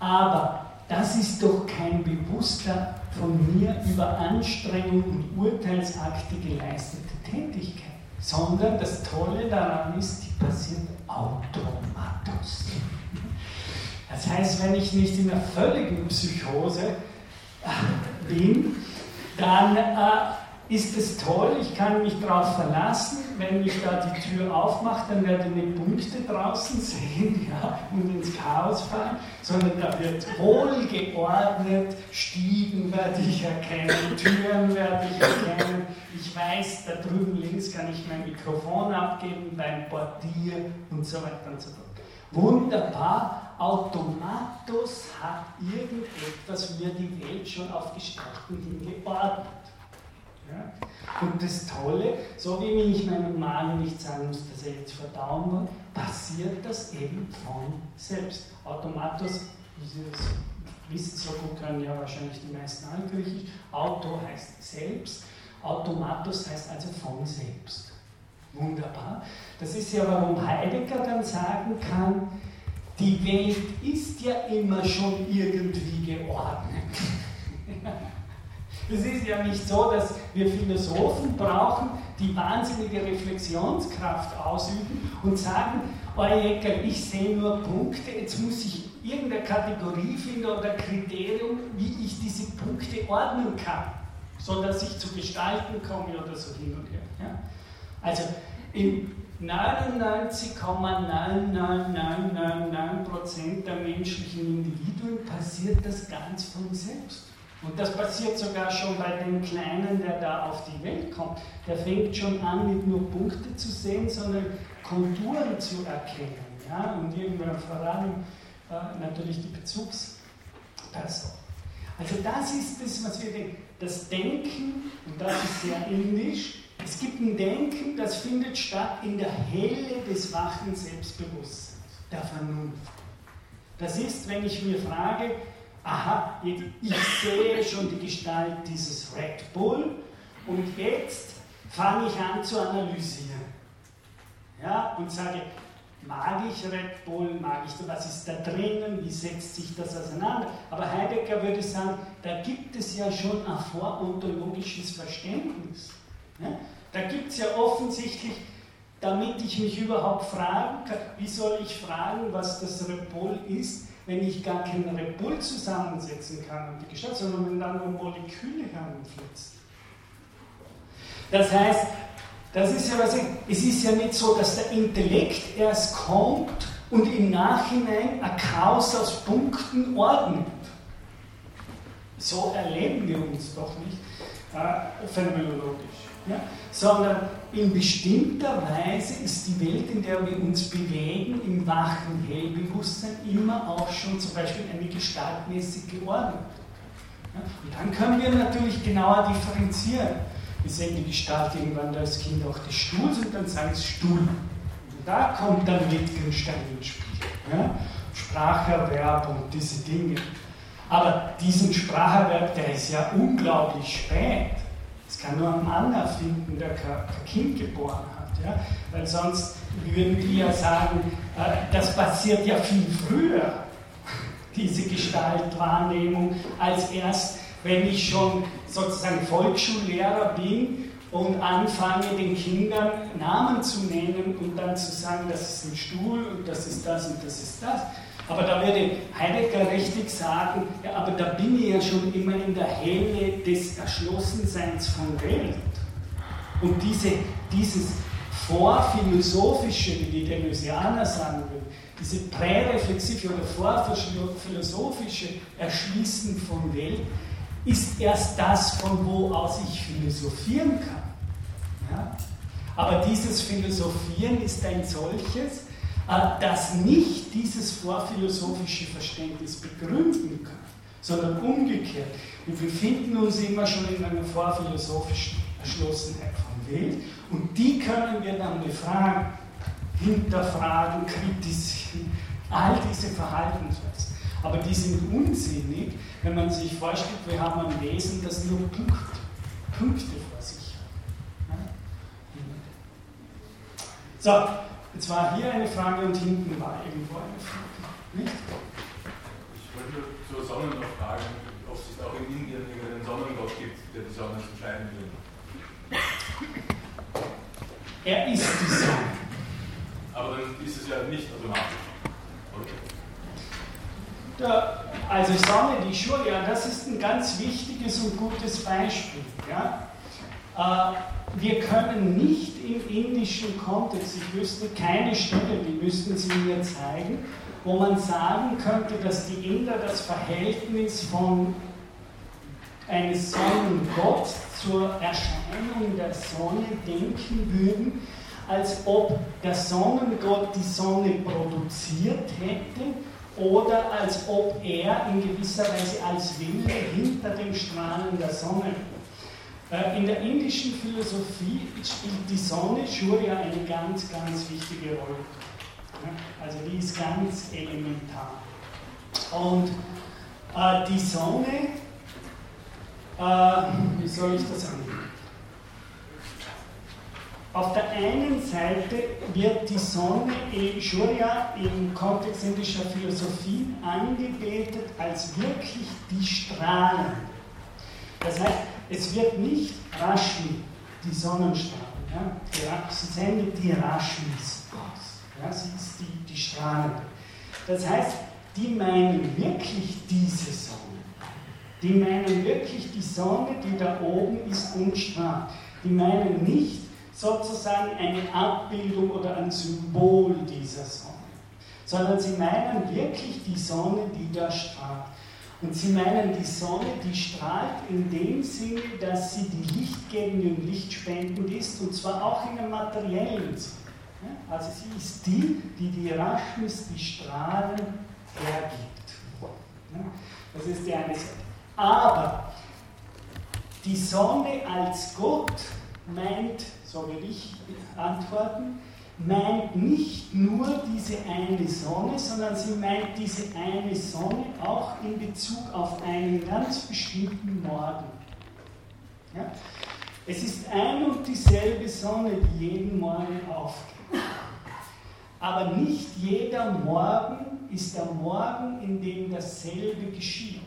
aber das ist doch kein bewusster von mir über Anstrengung und Urteilsakte geleistete Tätigkeit sondern das Tolle daran ist, die passiert automatisch. Das heißt, wenn ich nicht in einer völligen Psychose äh, bin, dann äh, ist es toll, ich kann mich darauf verlassen, wenn ich da die Tür aufmache, dann werde ich nicht Punkte draußen sehen ja, und ins Chaos fallen, sondern da wird wohlgeordnet, Stiegen werde ich erkennen, Türen werde ich erkennen, ich weiß, da drüben links kann ich mein Mikrofon abgeben beim Portier und so weiter und so fort. Wunderbar, Automatus hat irgendetwas mir die Welt schon auf Gestalten hingeordnet. Und das Tolle, so wie ich meinem Magen nicht sagen muss, dass er jetzt verdauen will, passiert das eben von selbst. Automatus, wie Sie das wissen, so gut können ja wahrscheinlich die meisten Altgriechisch. Auto heißt selbst, Automatus heißt also von selbst. Wunderbar. Das ist ja, warum Heidegger dann sagen kann, die Welt ist ja immer schon irgendwie geordnet. Es ist ja nicht so, dass wir Philosophen brauchen, die wahnsinnige Reflexionskraft ausüben und sagen, oh Eckel, ich sehe nur Punkte, jetzt muss ich irgendeine Kategorie finden oder Kriterium, wie ich diese Punkte ordnen kann, sodass ich zu Gestalten komme oder so hin und her. Ja? Also in 99,99999% der menschlichen Individuen passiert das ganz von selbst. Und das passiert sogar schon bei dem Kleinen, der da auf die Welt kommt. Der fängt schon an, nicht nur Punkte zu sehen, sondern Konturen zu erkennen. Ja? Und irgendwann vor allem äh, natürlich die Bezugsperson. Also das ist das, was wir denken. Das Denken, und das ist sehr indisch, es gibt ein Denken, das findet statt in der Helle des wachen Selbstbewusstseins, der Vernunft. Das ist, wenn ich mir frage, aha, ich sehe schon die Gestalt dieses Red Bull und jetzt fange ich an zu analysieren. Ja, und sage, mag ich Red Bull, mag ich, was ist da drinnen, wie setzt sich das auseinander? Aber Heidegger würde sagen, da gibt es ja schon ein vorontologisches Verständnis. Ja? Da gibt es ja offensichtlich, damit ich mich überhaupt fragen kann, wie soll ich fragen, was das Red Bull ist, wenn ich gar keinen Red zusammensetzen kann und die dann nur Moleküle herumflitzt. Das heißt, das ist ja was ich, es ist ja nicht so, dass der Intellekt erst kommt und im Nachhinein ein Chaos aus Punkten ordnet. So erleben wir uns doch nicht äh, phänomenologisch. Ja? Sondern in bestimmter Weise ist die Welt, in der wir uns bewegen, im wachen Hellbewusstsein immer auch schon zum Beispiel eine gestaltmäßig geordnet. Und dann können wir natürlich genauer differenzieren wir sehen die Gestalt irgendwann als Kind auch des Stuhls und dann sagen sie Stuhl. Und da kommt dann Wittgenstein ins Spiel. Ja? Spracherwerb und diese Dinge. Aber diesen Spracherwerb, der ist ja unglaublich spät. Das kann nur ein Mann erfinden, der kein Kind geboren hat. Ja? Weil sonst würden die ja sagen, äh, das passiert ja viel früher, diese Gestaltwahrnehmung, als erst wenn ich schon sozusagen Volksschullehrer bin und anfange, den Kindern Namen zu nennen und dann zu sagen, das ist ein Stuhl und das ist das und das ist das. Aber da würde Heidegger richtig sagen, ja, aber da bin ich ja schon immer in der Helle des Erschlossenseins von Welt. Und diese, dieses vorphilosophische, wie die Deleuzianer sagen würden, diese präreflexive oder vorphilosophische Erschließen von Welt, ist erst das, von wo aus ich philosophieren kann. Ja? Aber dieses Philosophieren ist ein solches, das nicht dieses vorphilosophische Verständnis begründen kann, sondern umgekehrt. Wir befinden uns immer schon in einer vorphilosophischen Erschlossenheit von Welt und die können wir dann befragen, hinterfragen, kritisieren, all diese Verhaltensweisen. Aber die sind unsinnig, wenn man sich vorstellt, wir haben ein Wesen, das nur Punkt, Punkte vor sich hat. So, jetzt war hier eine Frage und hinten war irgendwo eine Frage. Nicht? Ich wollte zur Sonne noch fragen, ob es auch in Indien einen Sonnengott gibt, der die Sonne zum Scheinen bringt. Er ist die Sonne. Aber dann ist es ja nicht automatisch. Der, also Sonne die Shurya, das ist ein ganz wichtiges und gutes Beispiel. Ja? Äh, wir können nicht im indischen Kontext, ich wüsste keine Stelle, die müssten Sie mir zeigen, wo man sagen könnte, dass die Inder das Verhältnis von eines Sonnengott zur Erscheinung der Sonne denken würden, als ob der Sonnengott die Sonne produziert hätte oder als ob er in gewisser Weise als Wille hinter den Strahlen der Sonne. Äh, in der indischen Philosophie spielt die Sonne, Shurya, eine ganz, ganz wichtige Rolle. Also die ist ganz elementar. Und äh, die Sonne, äh, wie soll ich das sagen? Auf der einen Seite wird die Sonne in Shurya im Kontext indischer Philosophie angebetet als wirklich die Strahlen. Das heißt, es wird nicht Rashmi, die Sonnenstrahlen, ja, sie sendet die Rashmis aus. Ja, sie ist die, die Strahlen. Das heißt, die meinen wirklich diese Sonne. Die meinen wirklich die Sonne, die da oben ist und strahlt. Die meinen nicht sozusagen eine Abbildung oder ein Symbol dieser Sonne, sondern sie meinen wirklich die Sonne, die da strahlt. Und sie meinen die Sonne, die strahlt in dem Sinne, dass sie die lichtgebende und lichtspendend ist, und zwar auch in einem materiellen Sinne. Also sie ist die, die die Rashmis, die Strahlen hergibt. Das ist die eine Seite. Aber die Sonne als Gott meint so will ich antworten, meint nicht nur diese eine Sonne, sondern sie meint diese eine Sonne auch in Bezug auf einen ganz bestimmten Morgen. Ja? Es ist ein und dieselbe Sonne, die jeden Morgen aufgeht. Aber nicht jeder Morgen ist der Morgen, in dem dasselbe geschieht.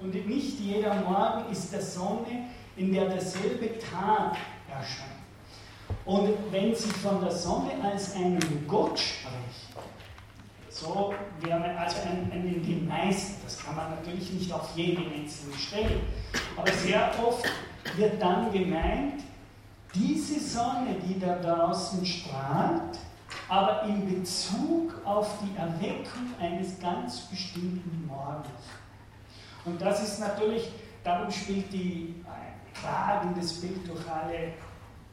Und nicht jeder Morgen ist der Sonne, in der derselbe Tag erscheint. Und wenn sie von der Sonne als einen Gott spricht, so wäre also ein, in den meisten, das kann man natürlich nicht auf jede einzelne Stelle, aber sehr oft wird dann gemeint, diese Sonne, die da draußen strahlt, aber in Bezug auf die Erweckung eines ganz bestimmten Morgens. Und das ist natürlich, darum spielt die äh, tragendes Bild durch alle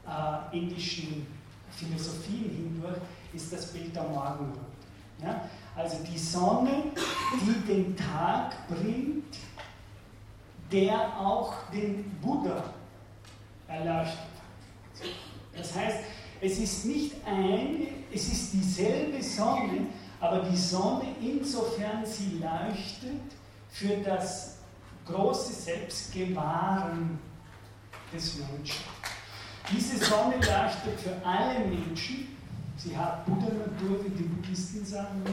äh, indischen Philosophien hindurch, ist das Bild der Morgenröte. Ja? Also die Sonne, die den Tag bringt, der auch den Buddha erleuchtet hat. Das heißt, es ist nicht eine, es ist dieselbe Sonne, aber die Sonne, insofern sie leuchtet, für das große Selbstgewahren des Menschen. Diese Sonne leuchtet für alle Menschen. Sie hat Buddha-Natur, wie die Buddhisten sagen.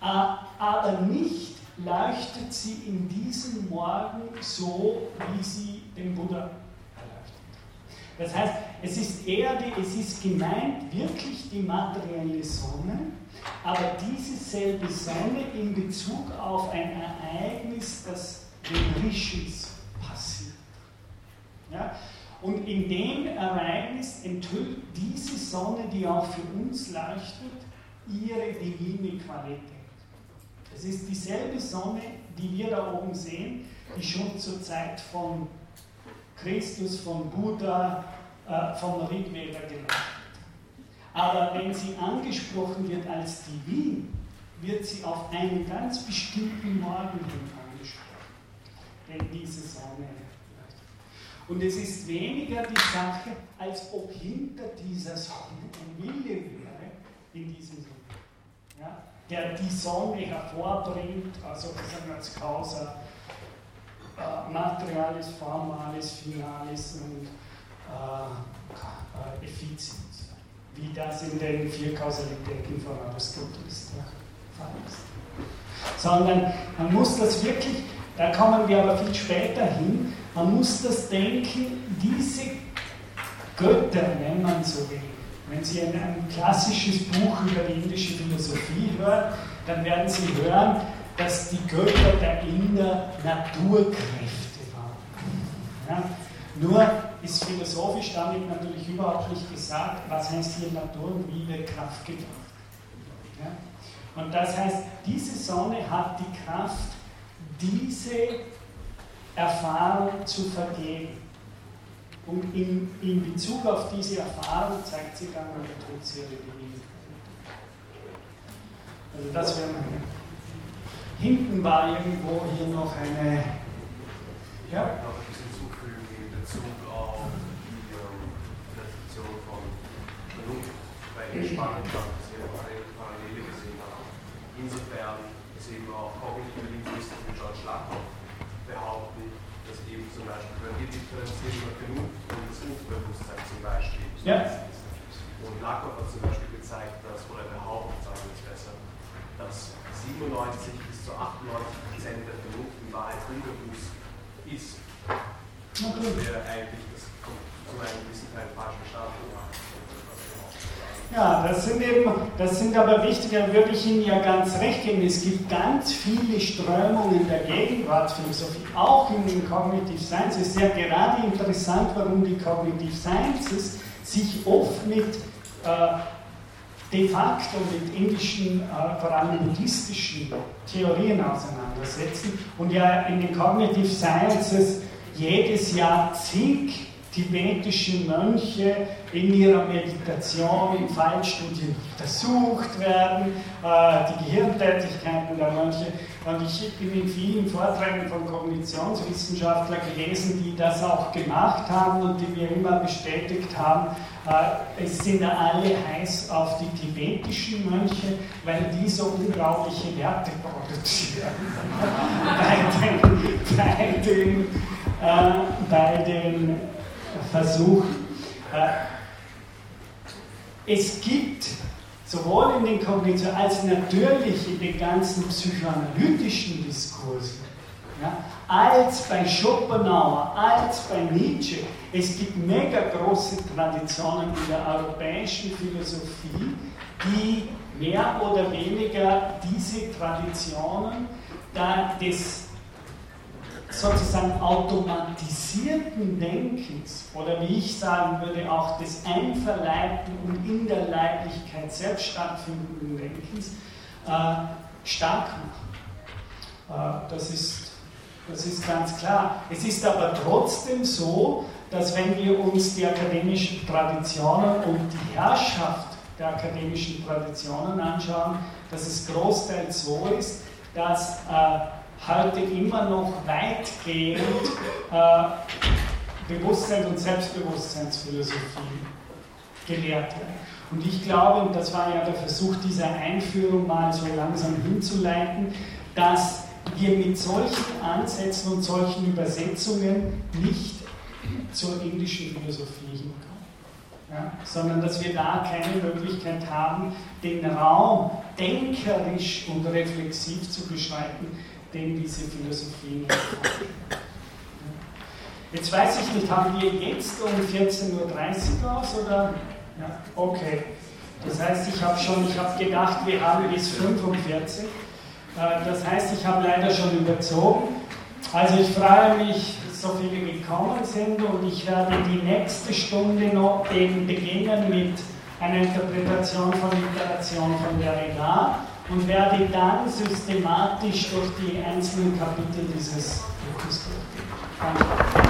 Äh, aber nicht leuchtet sie in diesem Morgen so, wie sie den Buddha erleuchtet. Das heißt, es ist eher, die, es ist gemeint wirklich die materielle Sonne, aber diese selbe Sonne in Bezug auf ein Ereignis, das den Rishis passiert. Ja? Und in dem Ereignis enthüllt diese Sonne, die auch für uns leuchtet, ihre divine Qualität. Es ist dieselbe Sonne, die wir da oben sehen, die schon zur Zeit von Christus, von Buddha, äh, vom Rigveda geleuchtet. Aber wenn sie angesprochen wird als divin, wird sie auf einen ganz bestimmten Morgen hin angesprochen. Denn diese Sonne und es ist weniger die Sache, als ob hinter dieser Sonne ein Wille wäre, in diesem Sinne, ja, der die Sonne hervorbringt, also sagen als Causa äh, Materialis, Formalis, Finalis und äh, Effizienz, wie das in den vier Kausalitäten von Aristoteles der Fall ist. Sondern man muss das wirklich, da kommen wir aber viel später hin, man muss das denken, diese Götter, wenn man so will. Wenn Sie ein, ein klassisches Buch über die indische Philosophie hören, dann werden Sie hören, dass die Götter der Inder Naturkräfte waren. Ja? Nur ist philosophisch damit natürlich überhaupt nicht gesagt, was heißt hier Natur und wie wird Kraft gebracht. Ja? Und das heißt, diese Sonne hat die Kraft, diese Erfahrung zu vergeben. Und in, in Bezug auf diese Erfahrung zeigt sich dann an der Todserie Also das wäre meine. Hinten war irgendwo hier noch eine. Ja? Noch ein bisschen zufügen in Bezug auf die ähm, Reflexion von Vernunft, weil ich spannend fand, dass wir eine Parallele gesehen haben. Insofern es eben auch kognitive Linguisten wie George Lakoff zum Beispiel, wenn wir differenzieren über genug und das Unbewusstsein zum Beispiel ja. Und Lakoff hat zum Beispiel gezeigt, dass, oder behauptet, sagen wir es besser, dass 97 bis zu 98 Prozent der Vernunft in Wahrheit unbewusst ist. Das wäre eigentlich das zu einem gewissen Teil falsch verstanden. Ja, das sind eben, das sind aber wichtige, da würde ich Ihnen ja ganz recht geben. Es gibt ganz viele Strömungen der Gegenwartsphilosophie, auch in den Cognitive Sciences. Es ist ja gerade interessant, warum die Cognitive Sciences sich oft mit äh, de facto mit indischen, äh, vor allem buddhistischen Theorien auseinandersetzen und ja in den Cognitive Sciences jedes Jahr zig tibetische Mönche in ihrer Meditation in Fallstudien untersucht werden, äh, die Gehirntätigkeiten der Mönche. Und ich bin in vielen Vorträgen von Kognitionswissenschaftlern gelesen, die das auch gemacht haben und die mir immer bestätigt haben, äh, es sind alle heiß auf die tibetischen Mönche, weil die so unglaubliche Werte produzieren. bei den, bei den, äh, bei den Versuchen. Äh, es gibt sowohl in den Kognitionen als natürlich in den ganzen psychoanalytischen Diskursen, ja, als bei Schopenhauer, als bei Nietzsche, es gibt mega große Traditionen in der europäischen Philosophie, die mehr oder weniger diese Traditionen des sozusagen automatisierten Denkens oder wie ich sagen würde auch des einverleibten und in der Leiblichkeit selbst stattfindenden Denkens äh, stark machen. Äh, das, ist, das ist ganz klar. Es ist aber trotzdem so, dass wenn wir uns die akademischen Traditionen und die Herrschaft der akademischen Traditionen anschauen, dass es großteils so ist, dass äh, heute immer noch weitgehend äh, Bewusstseins- und Selbstbewusstseinsphilosophie gelehrt werden. Und ich glaube, und das war ja der Versuch dieser Einführung mal so langsam hinzuleiten, dass wir mit solchen Ansätzen und solchen Übersetzungen nicht zur indischen Philosophie hinkommen. Ja, sondern dass wir da keine Möglichkeit haben, den Raum denkerisch und reflexiv zu beschreiten, den diese Philosophien haben. Jetzt weiß ich nicht, haben wir jetzt um 14.30 Uhr aus oder? Ja, okay. Das heißt, ich habe schon, ich habe gedacht, wir haben bis 45. Äh, das heißt, ich habe leider schon überzogen. Also ich freue mich, so viele gekommen sind und ich werde die nächste Stunde noch eben beginnen mit einer Interpretation von Literation von Derrida und werde dann systematisch durch die einzelnen Kapitel dieses Buches durchgehen. Danke.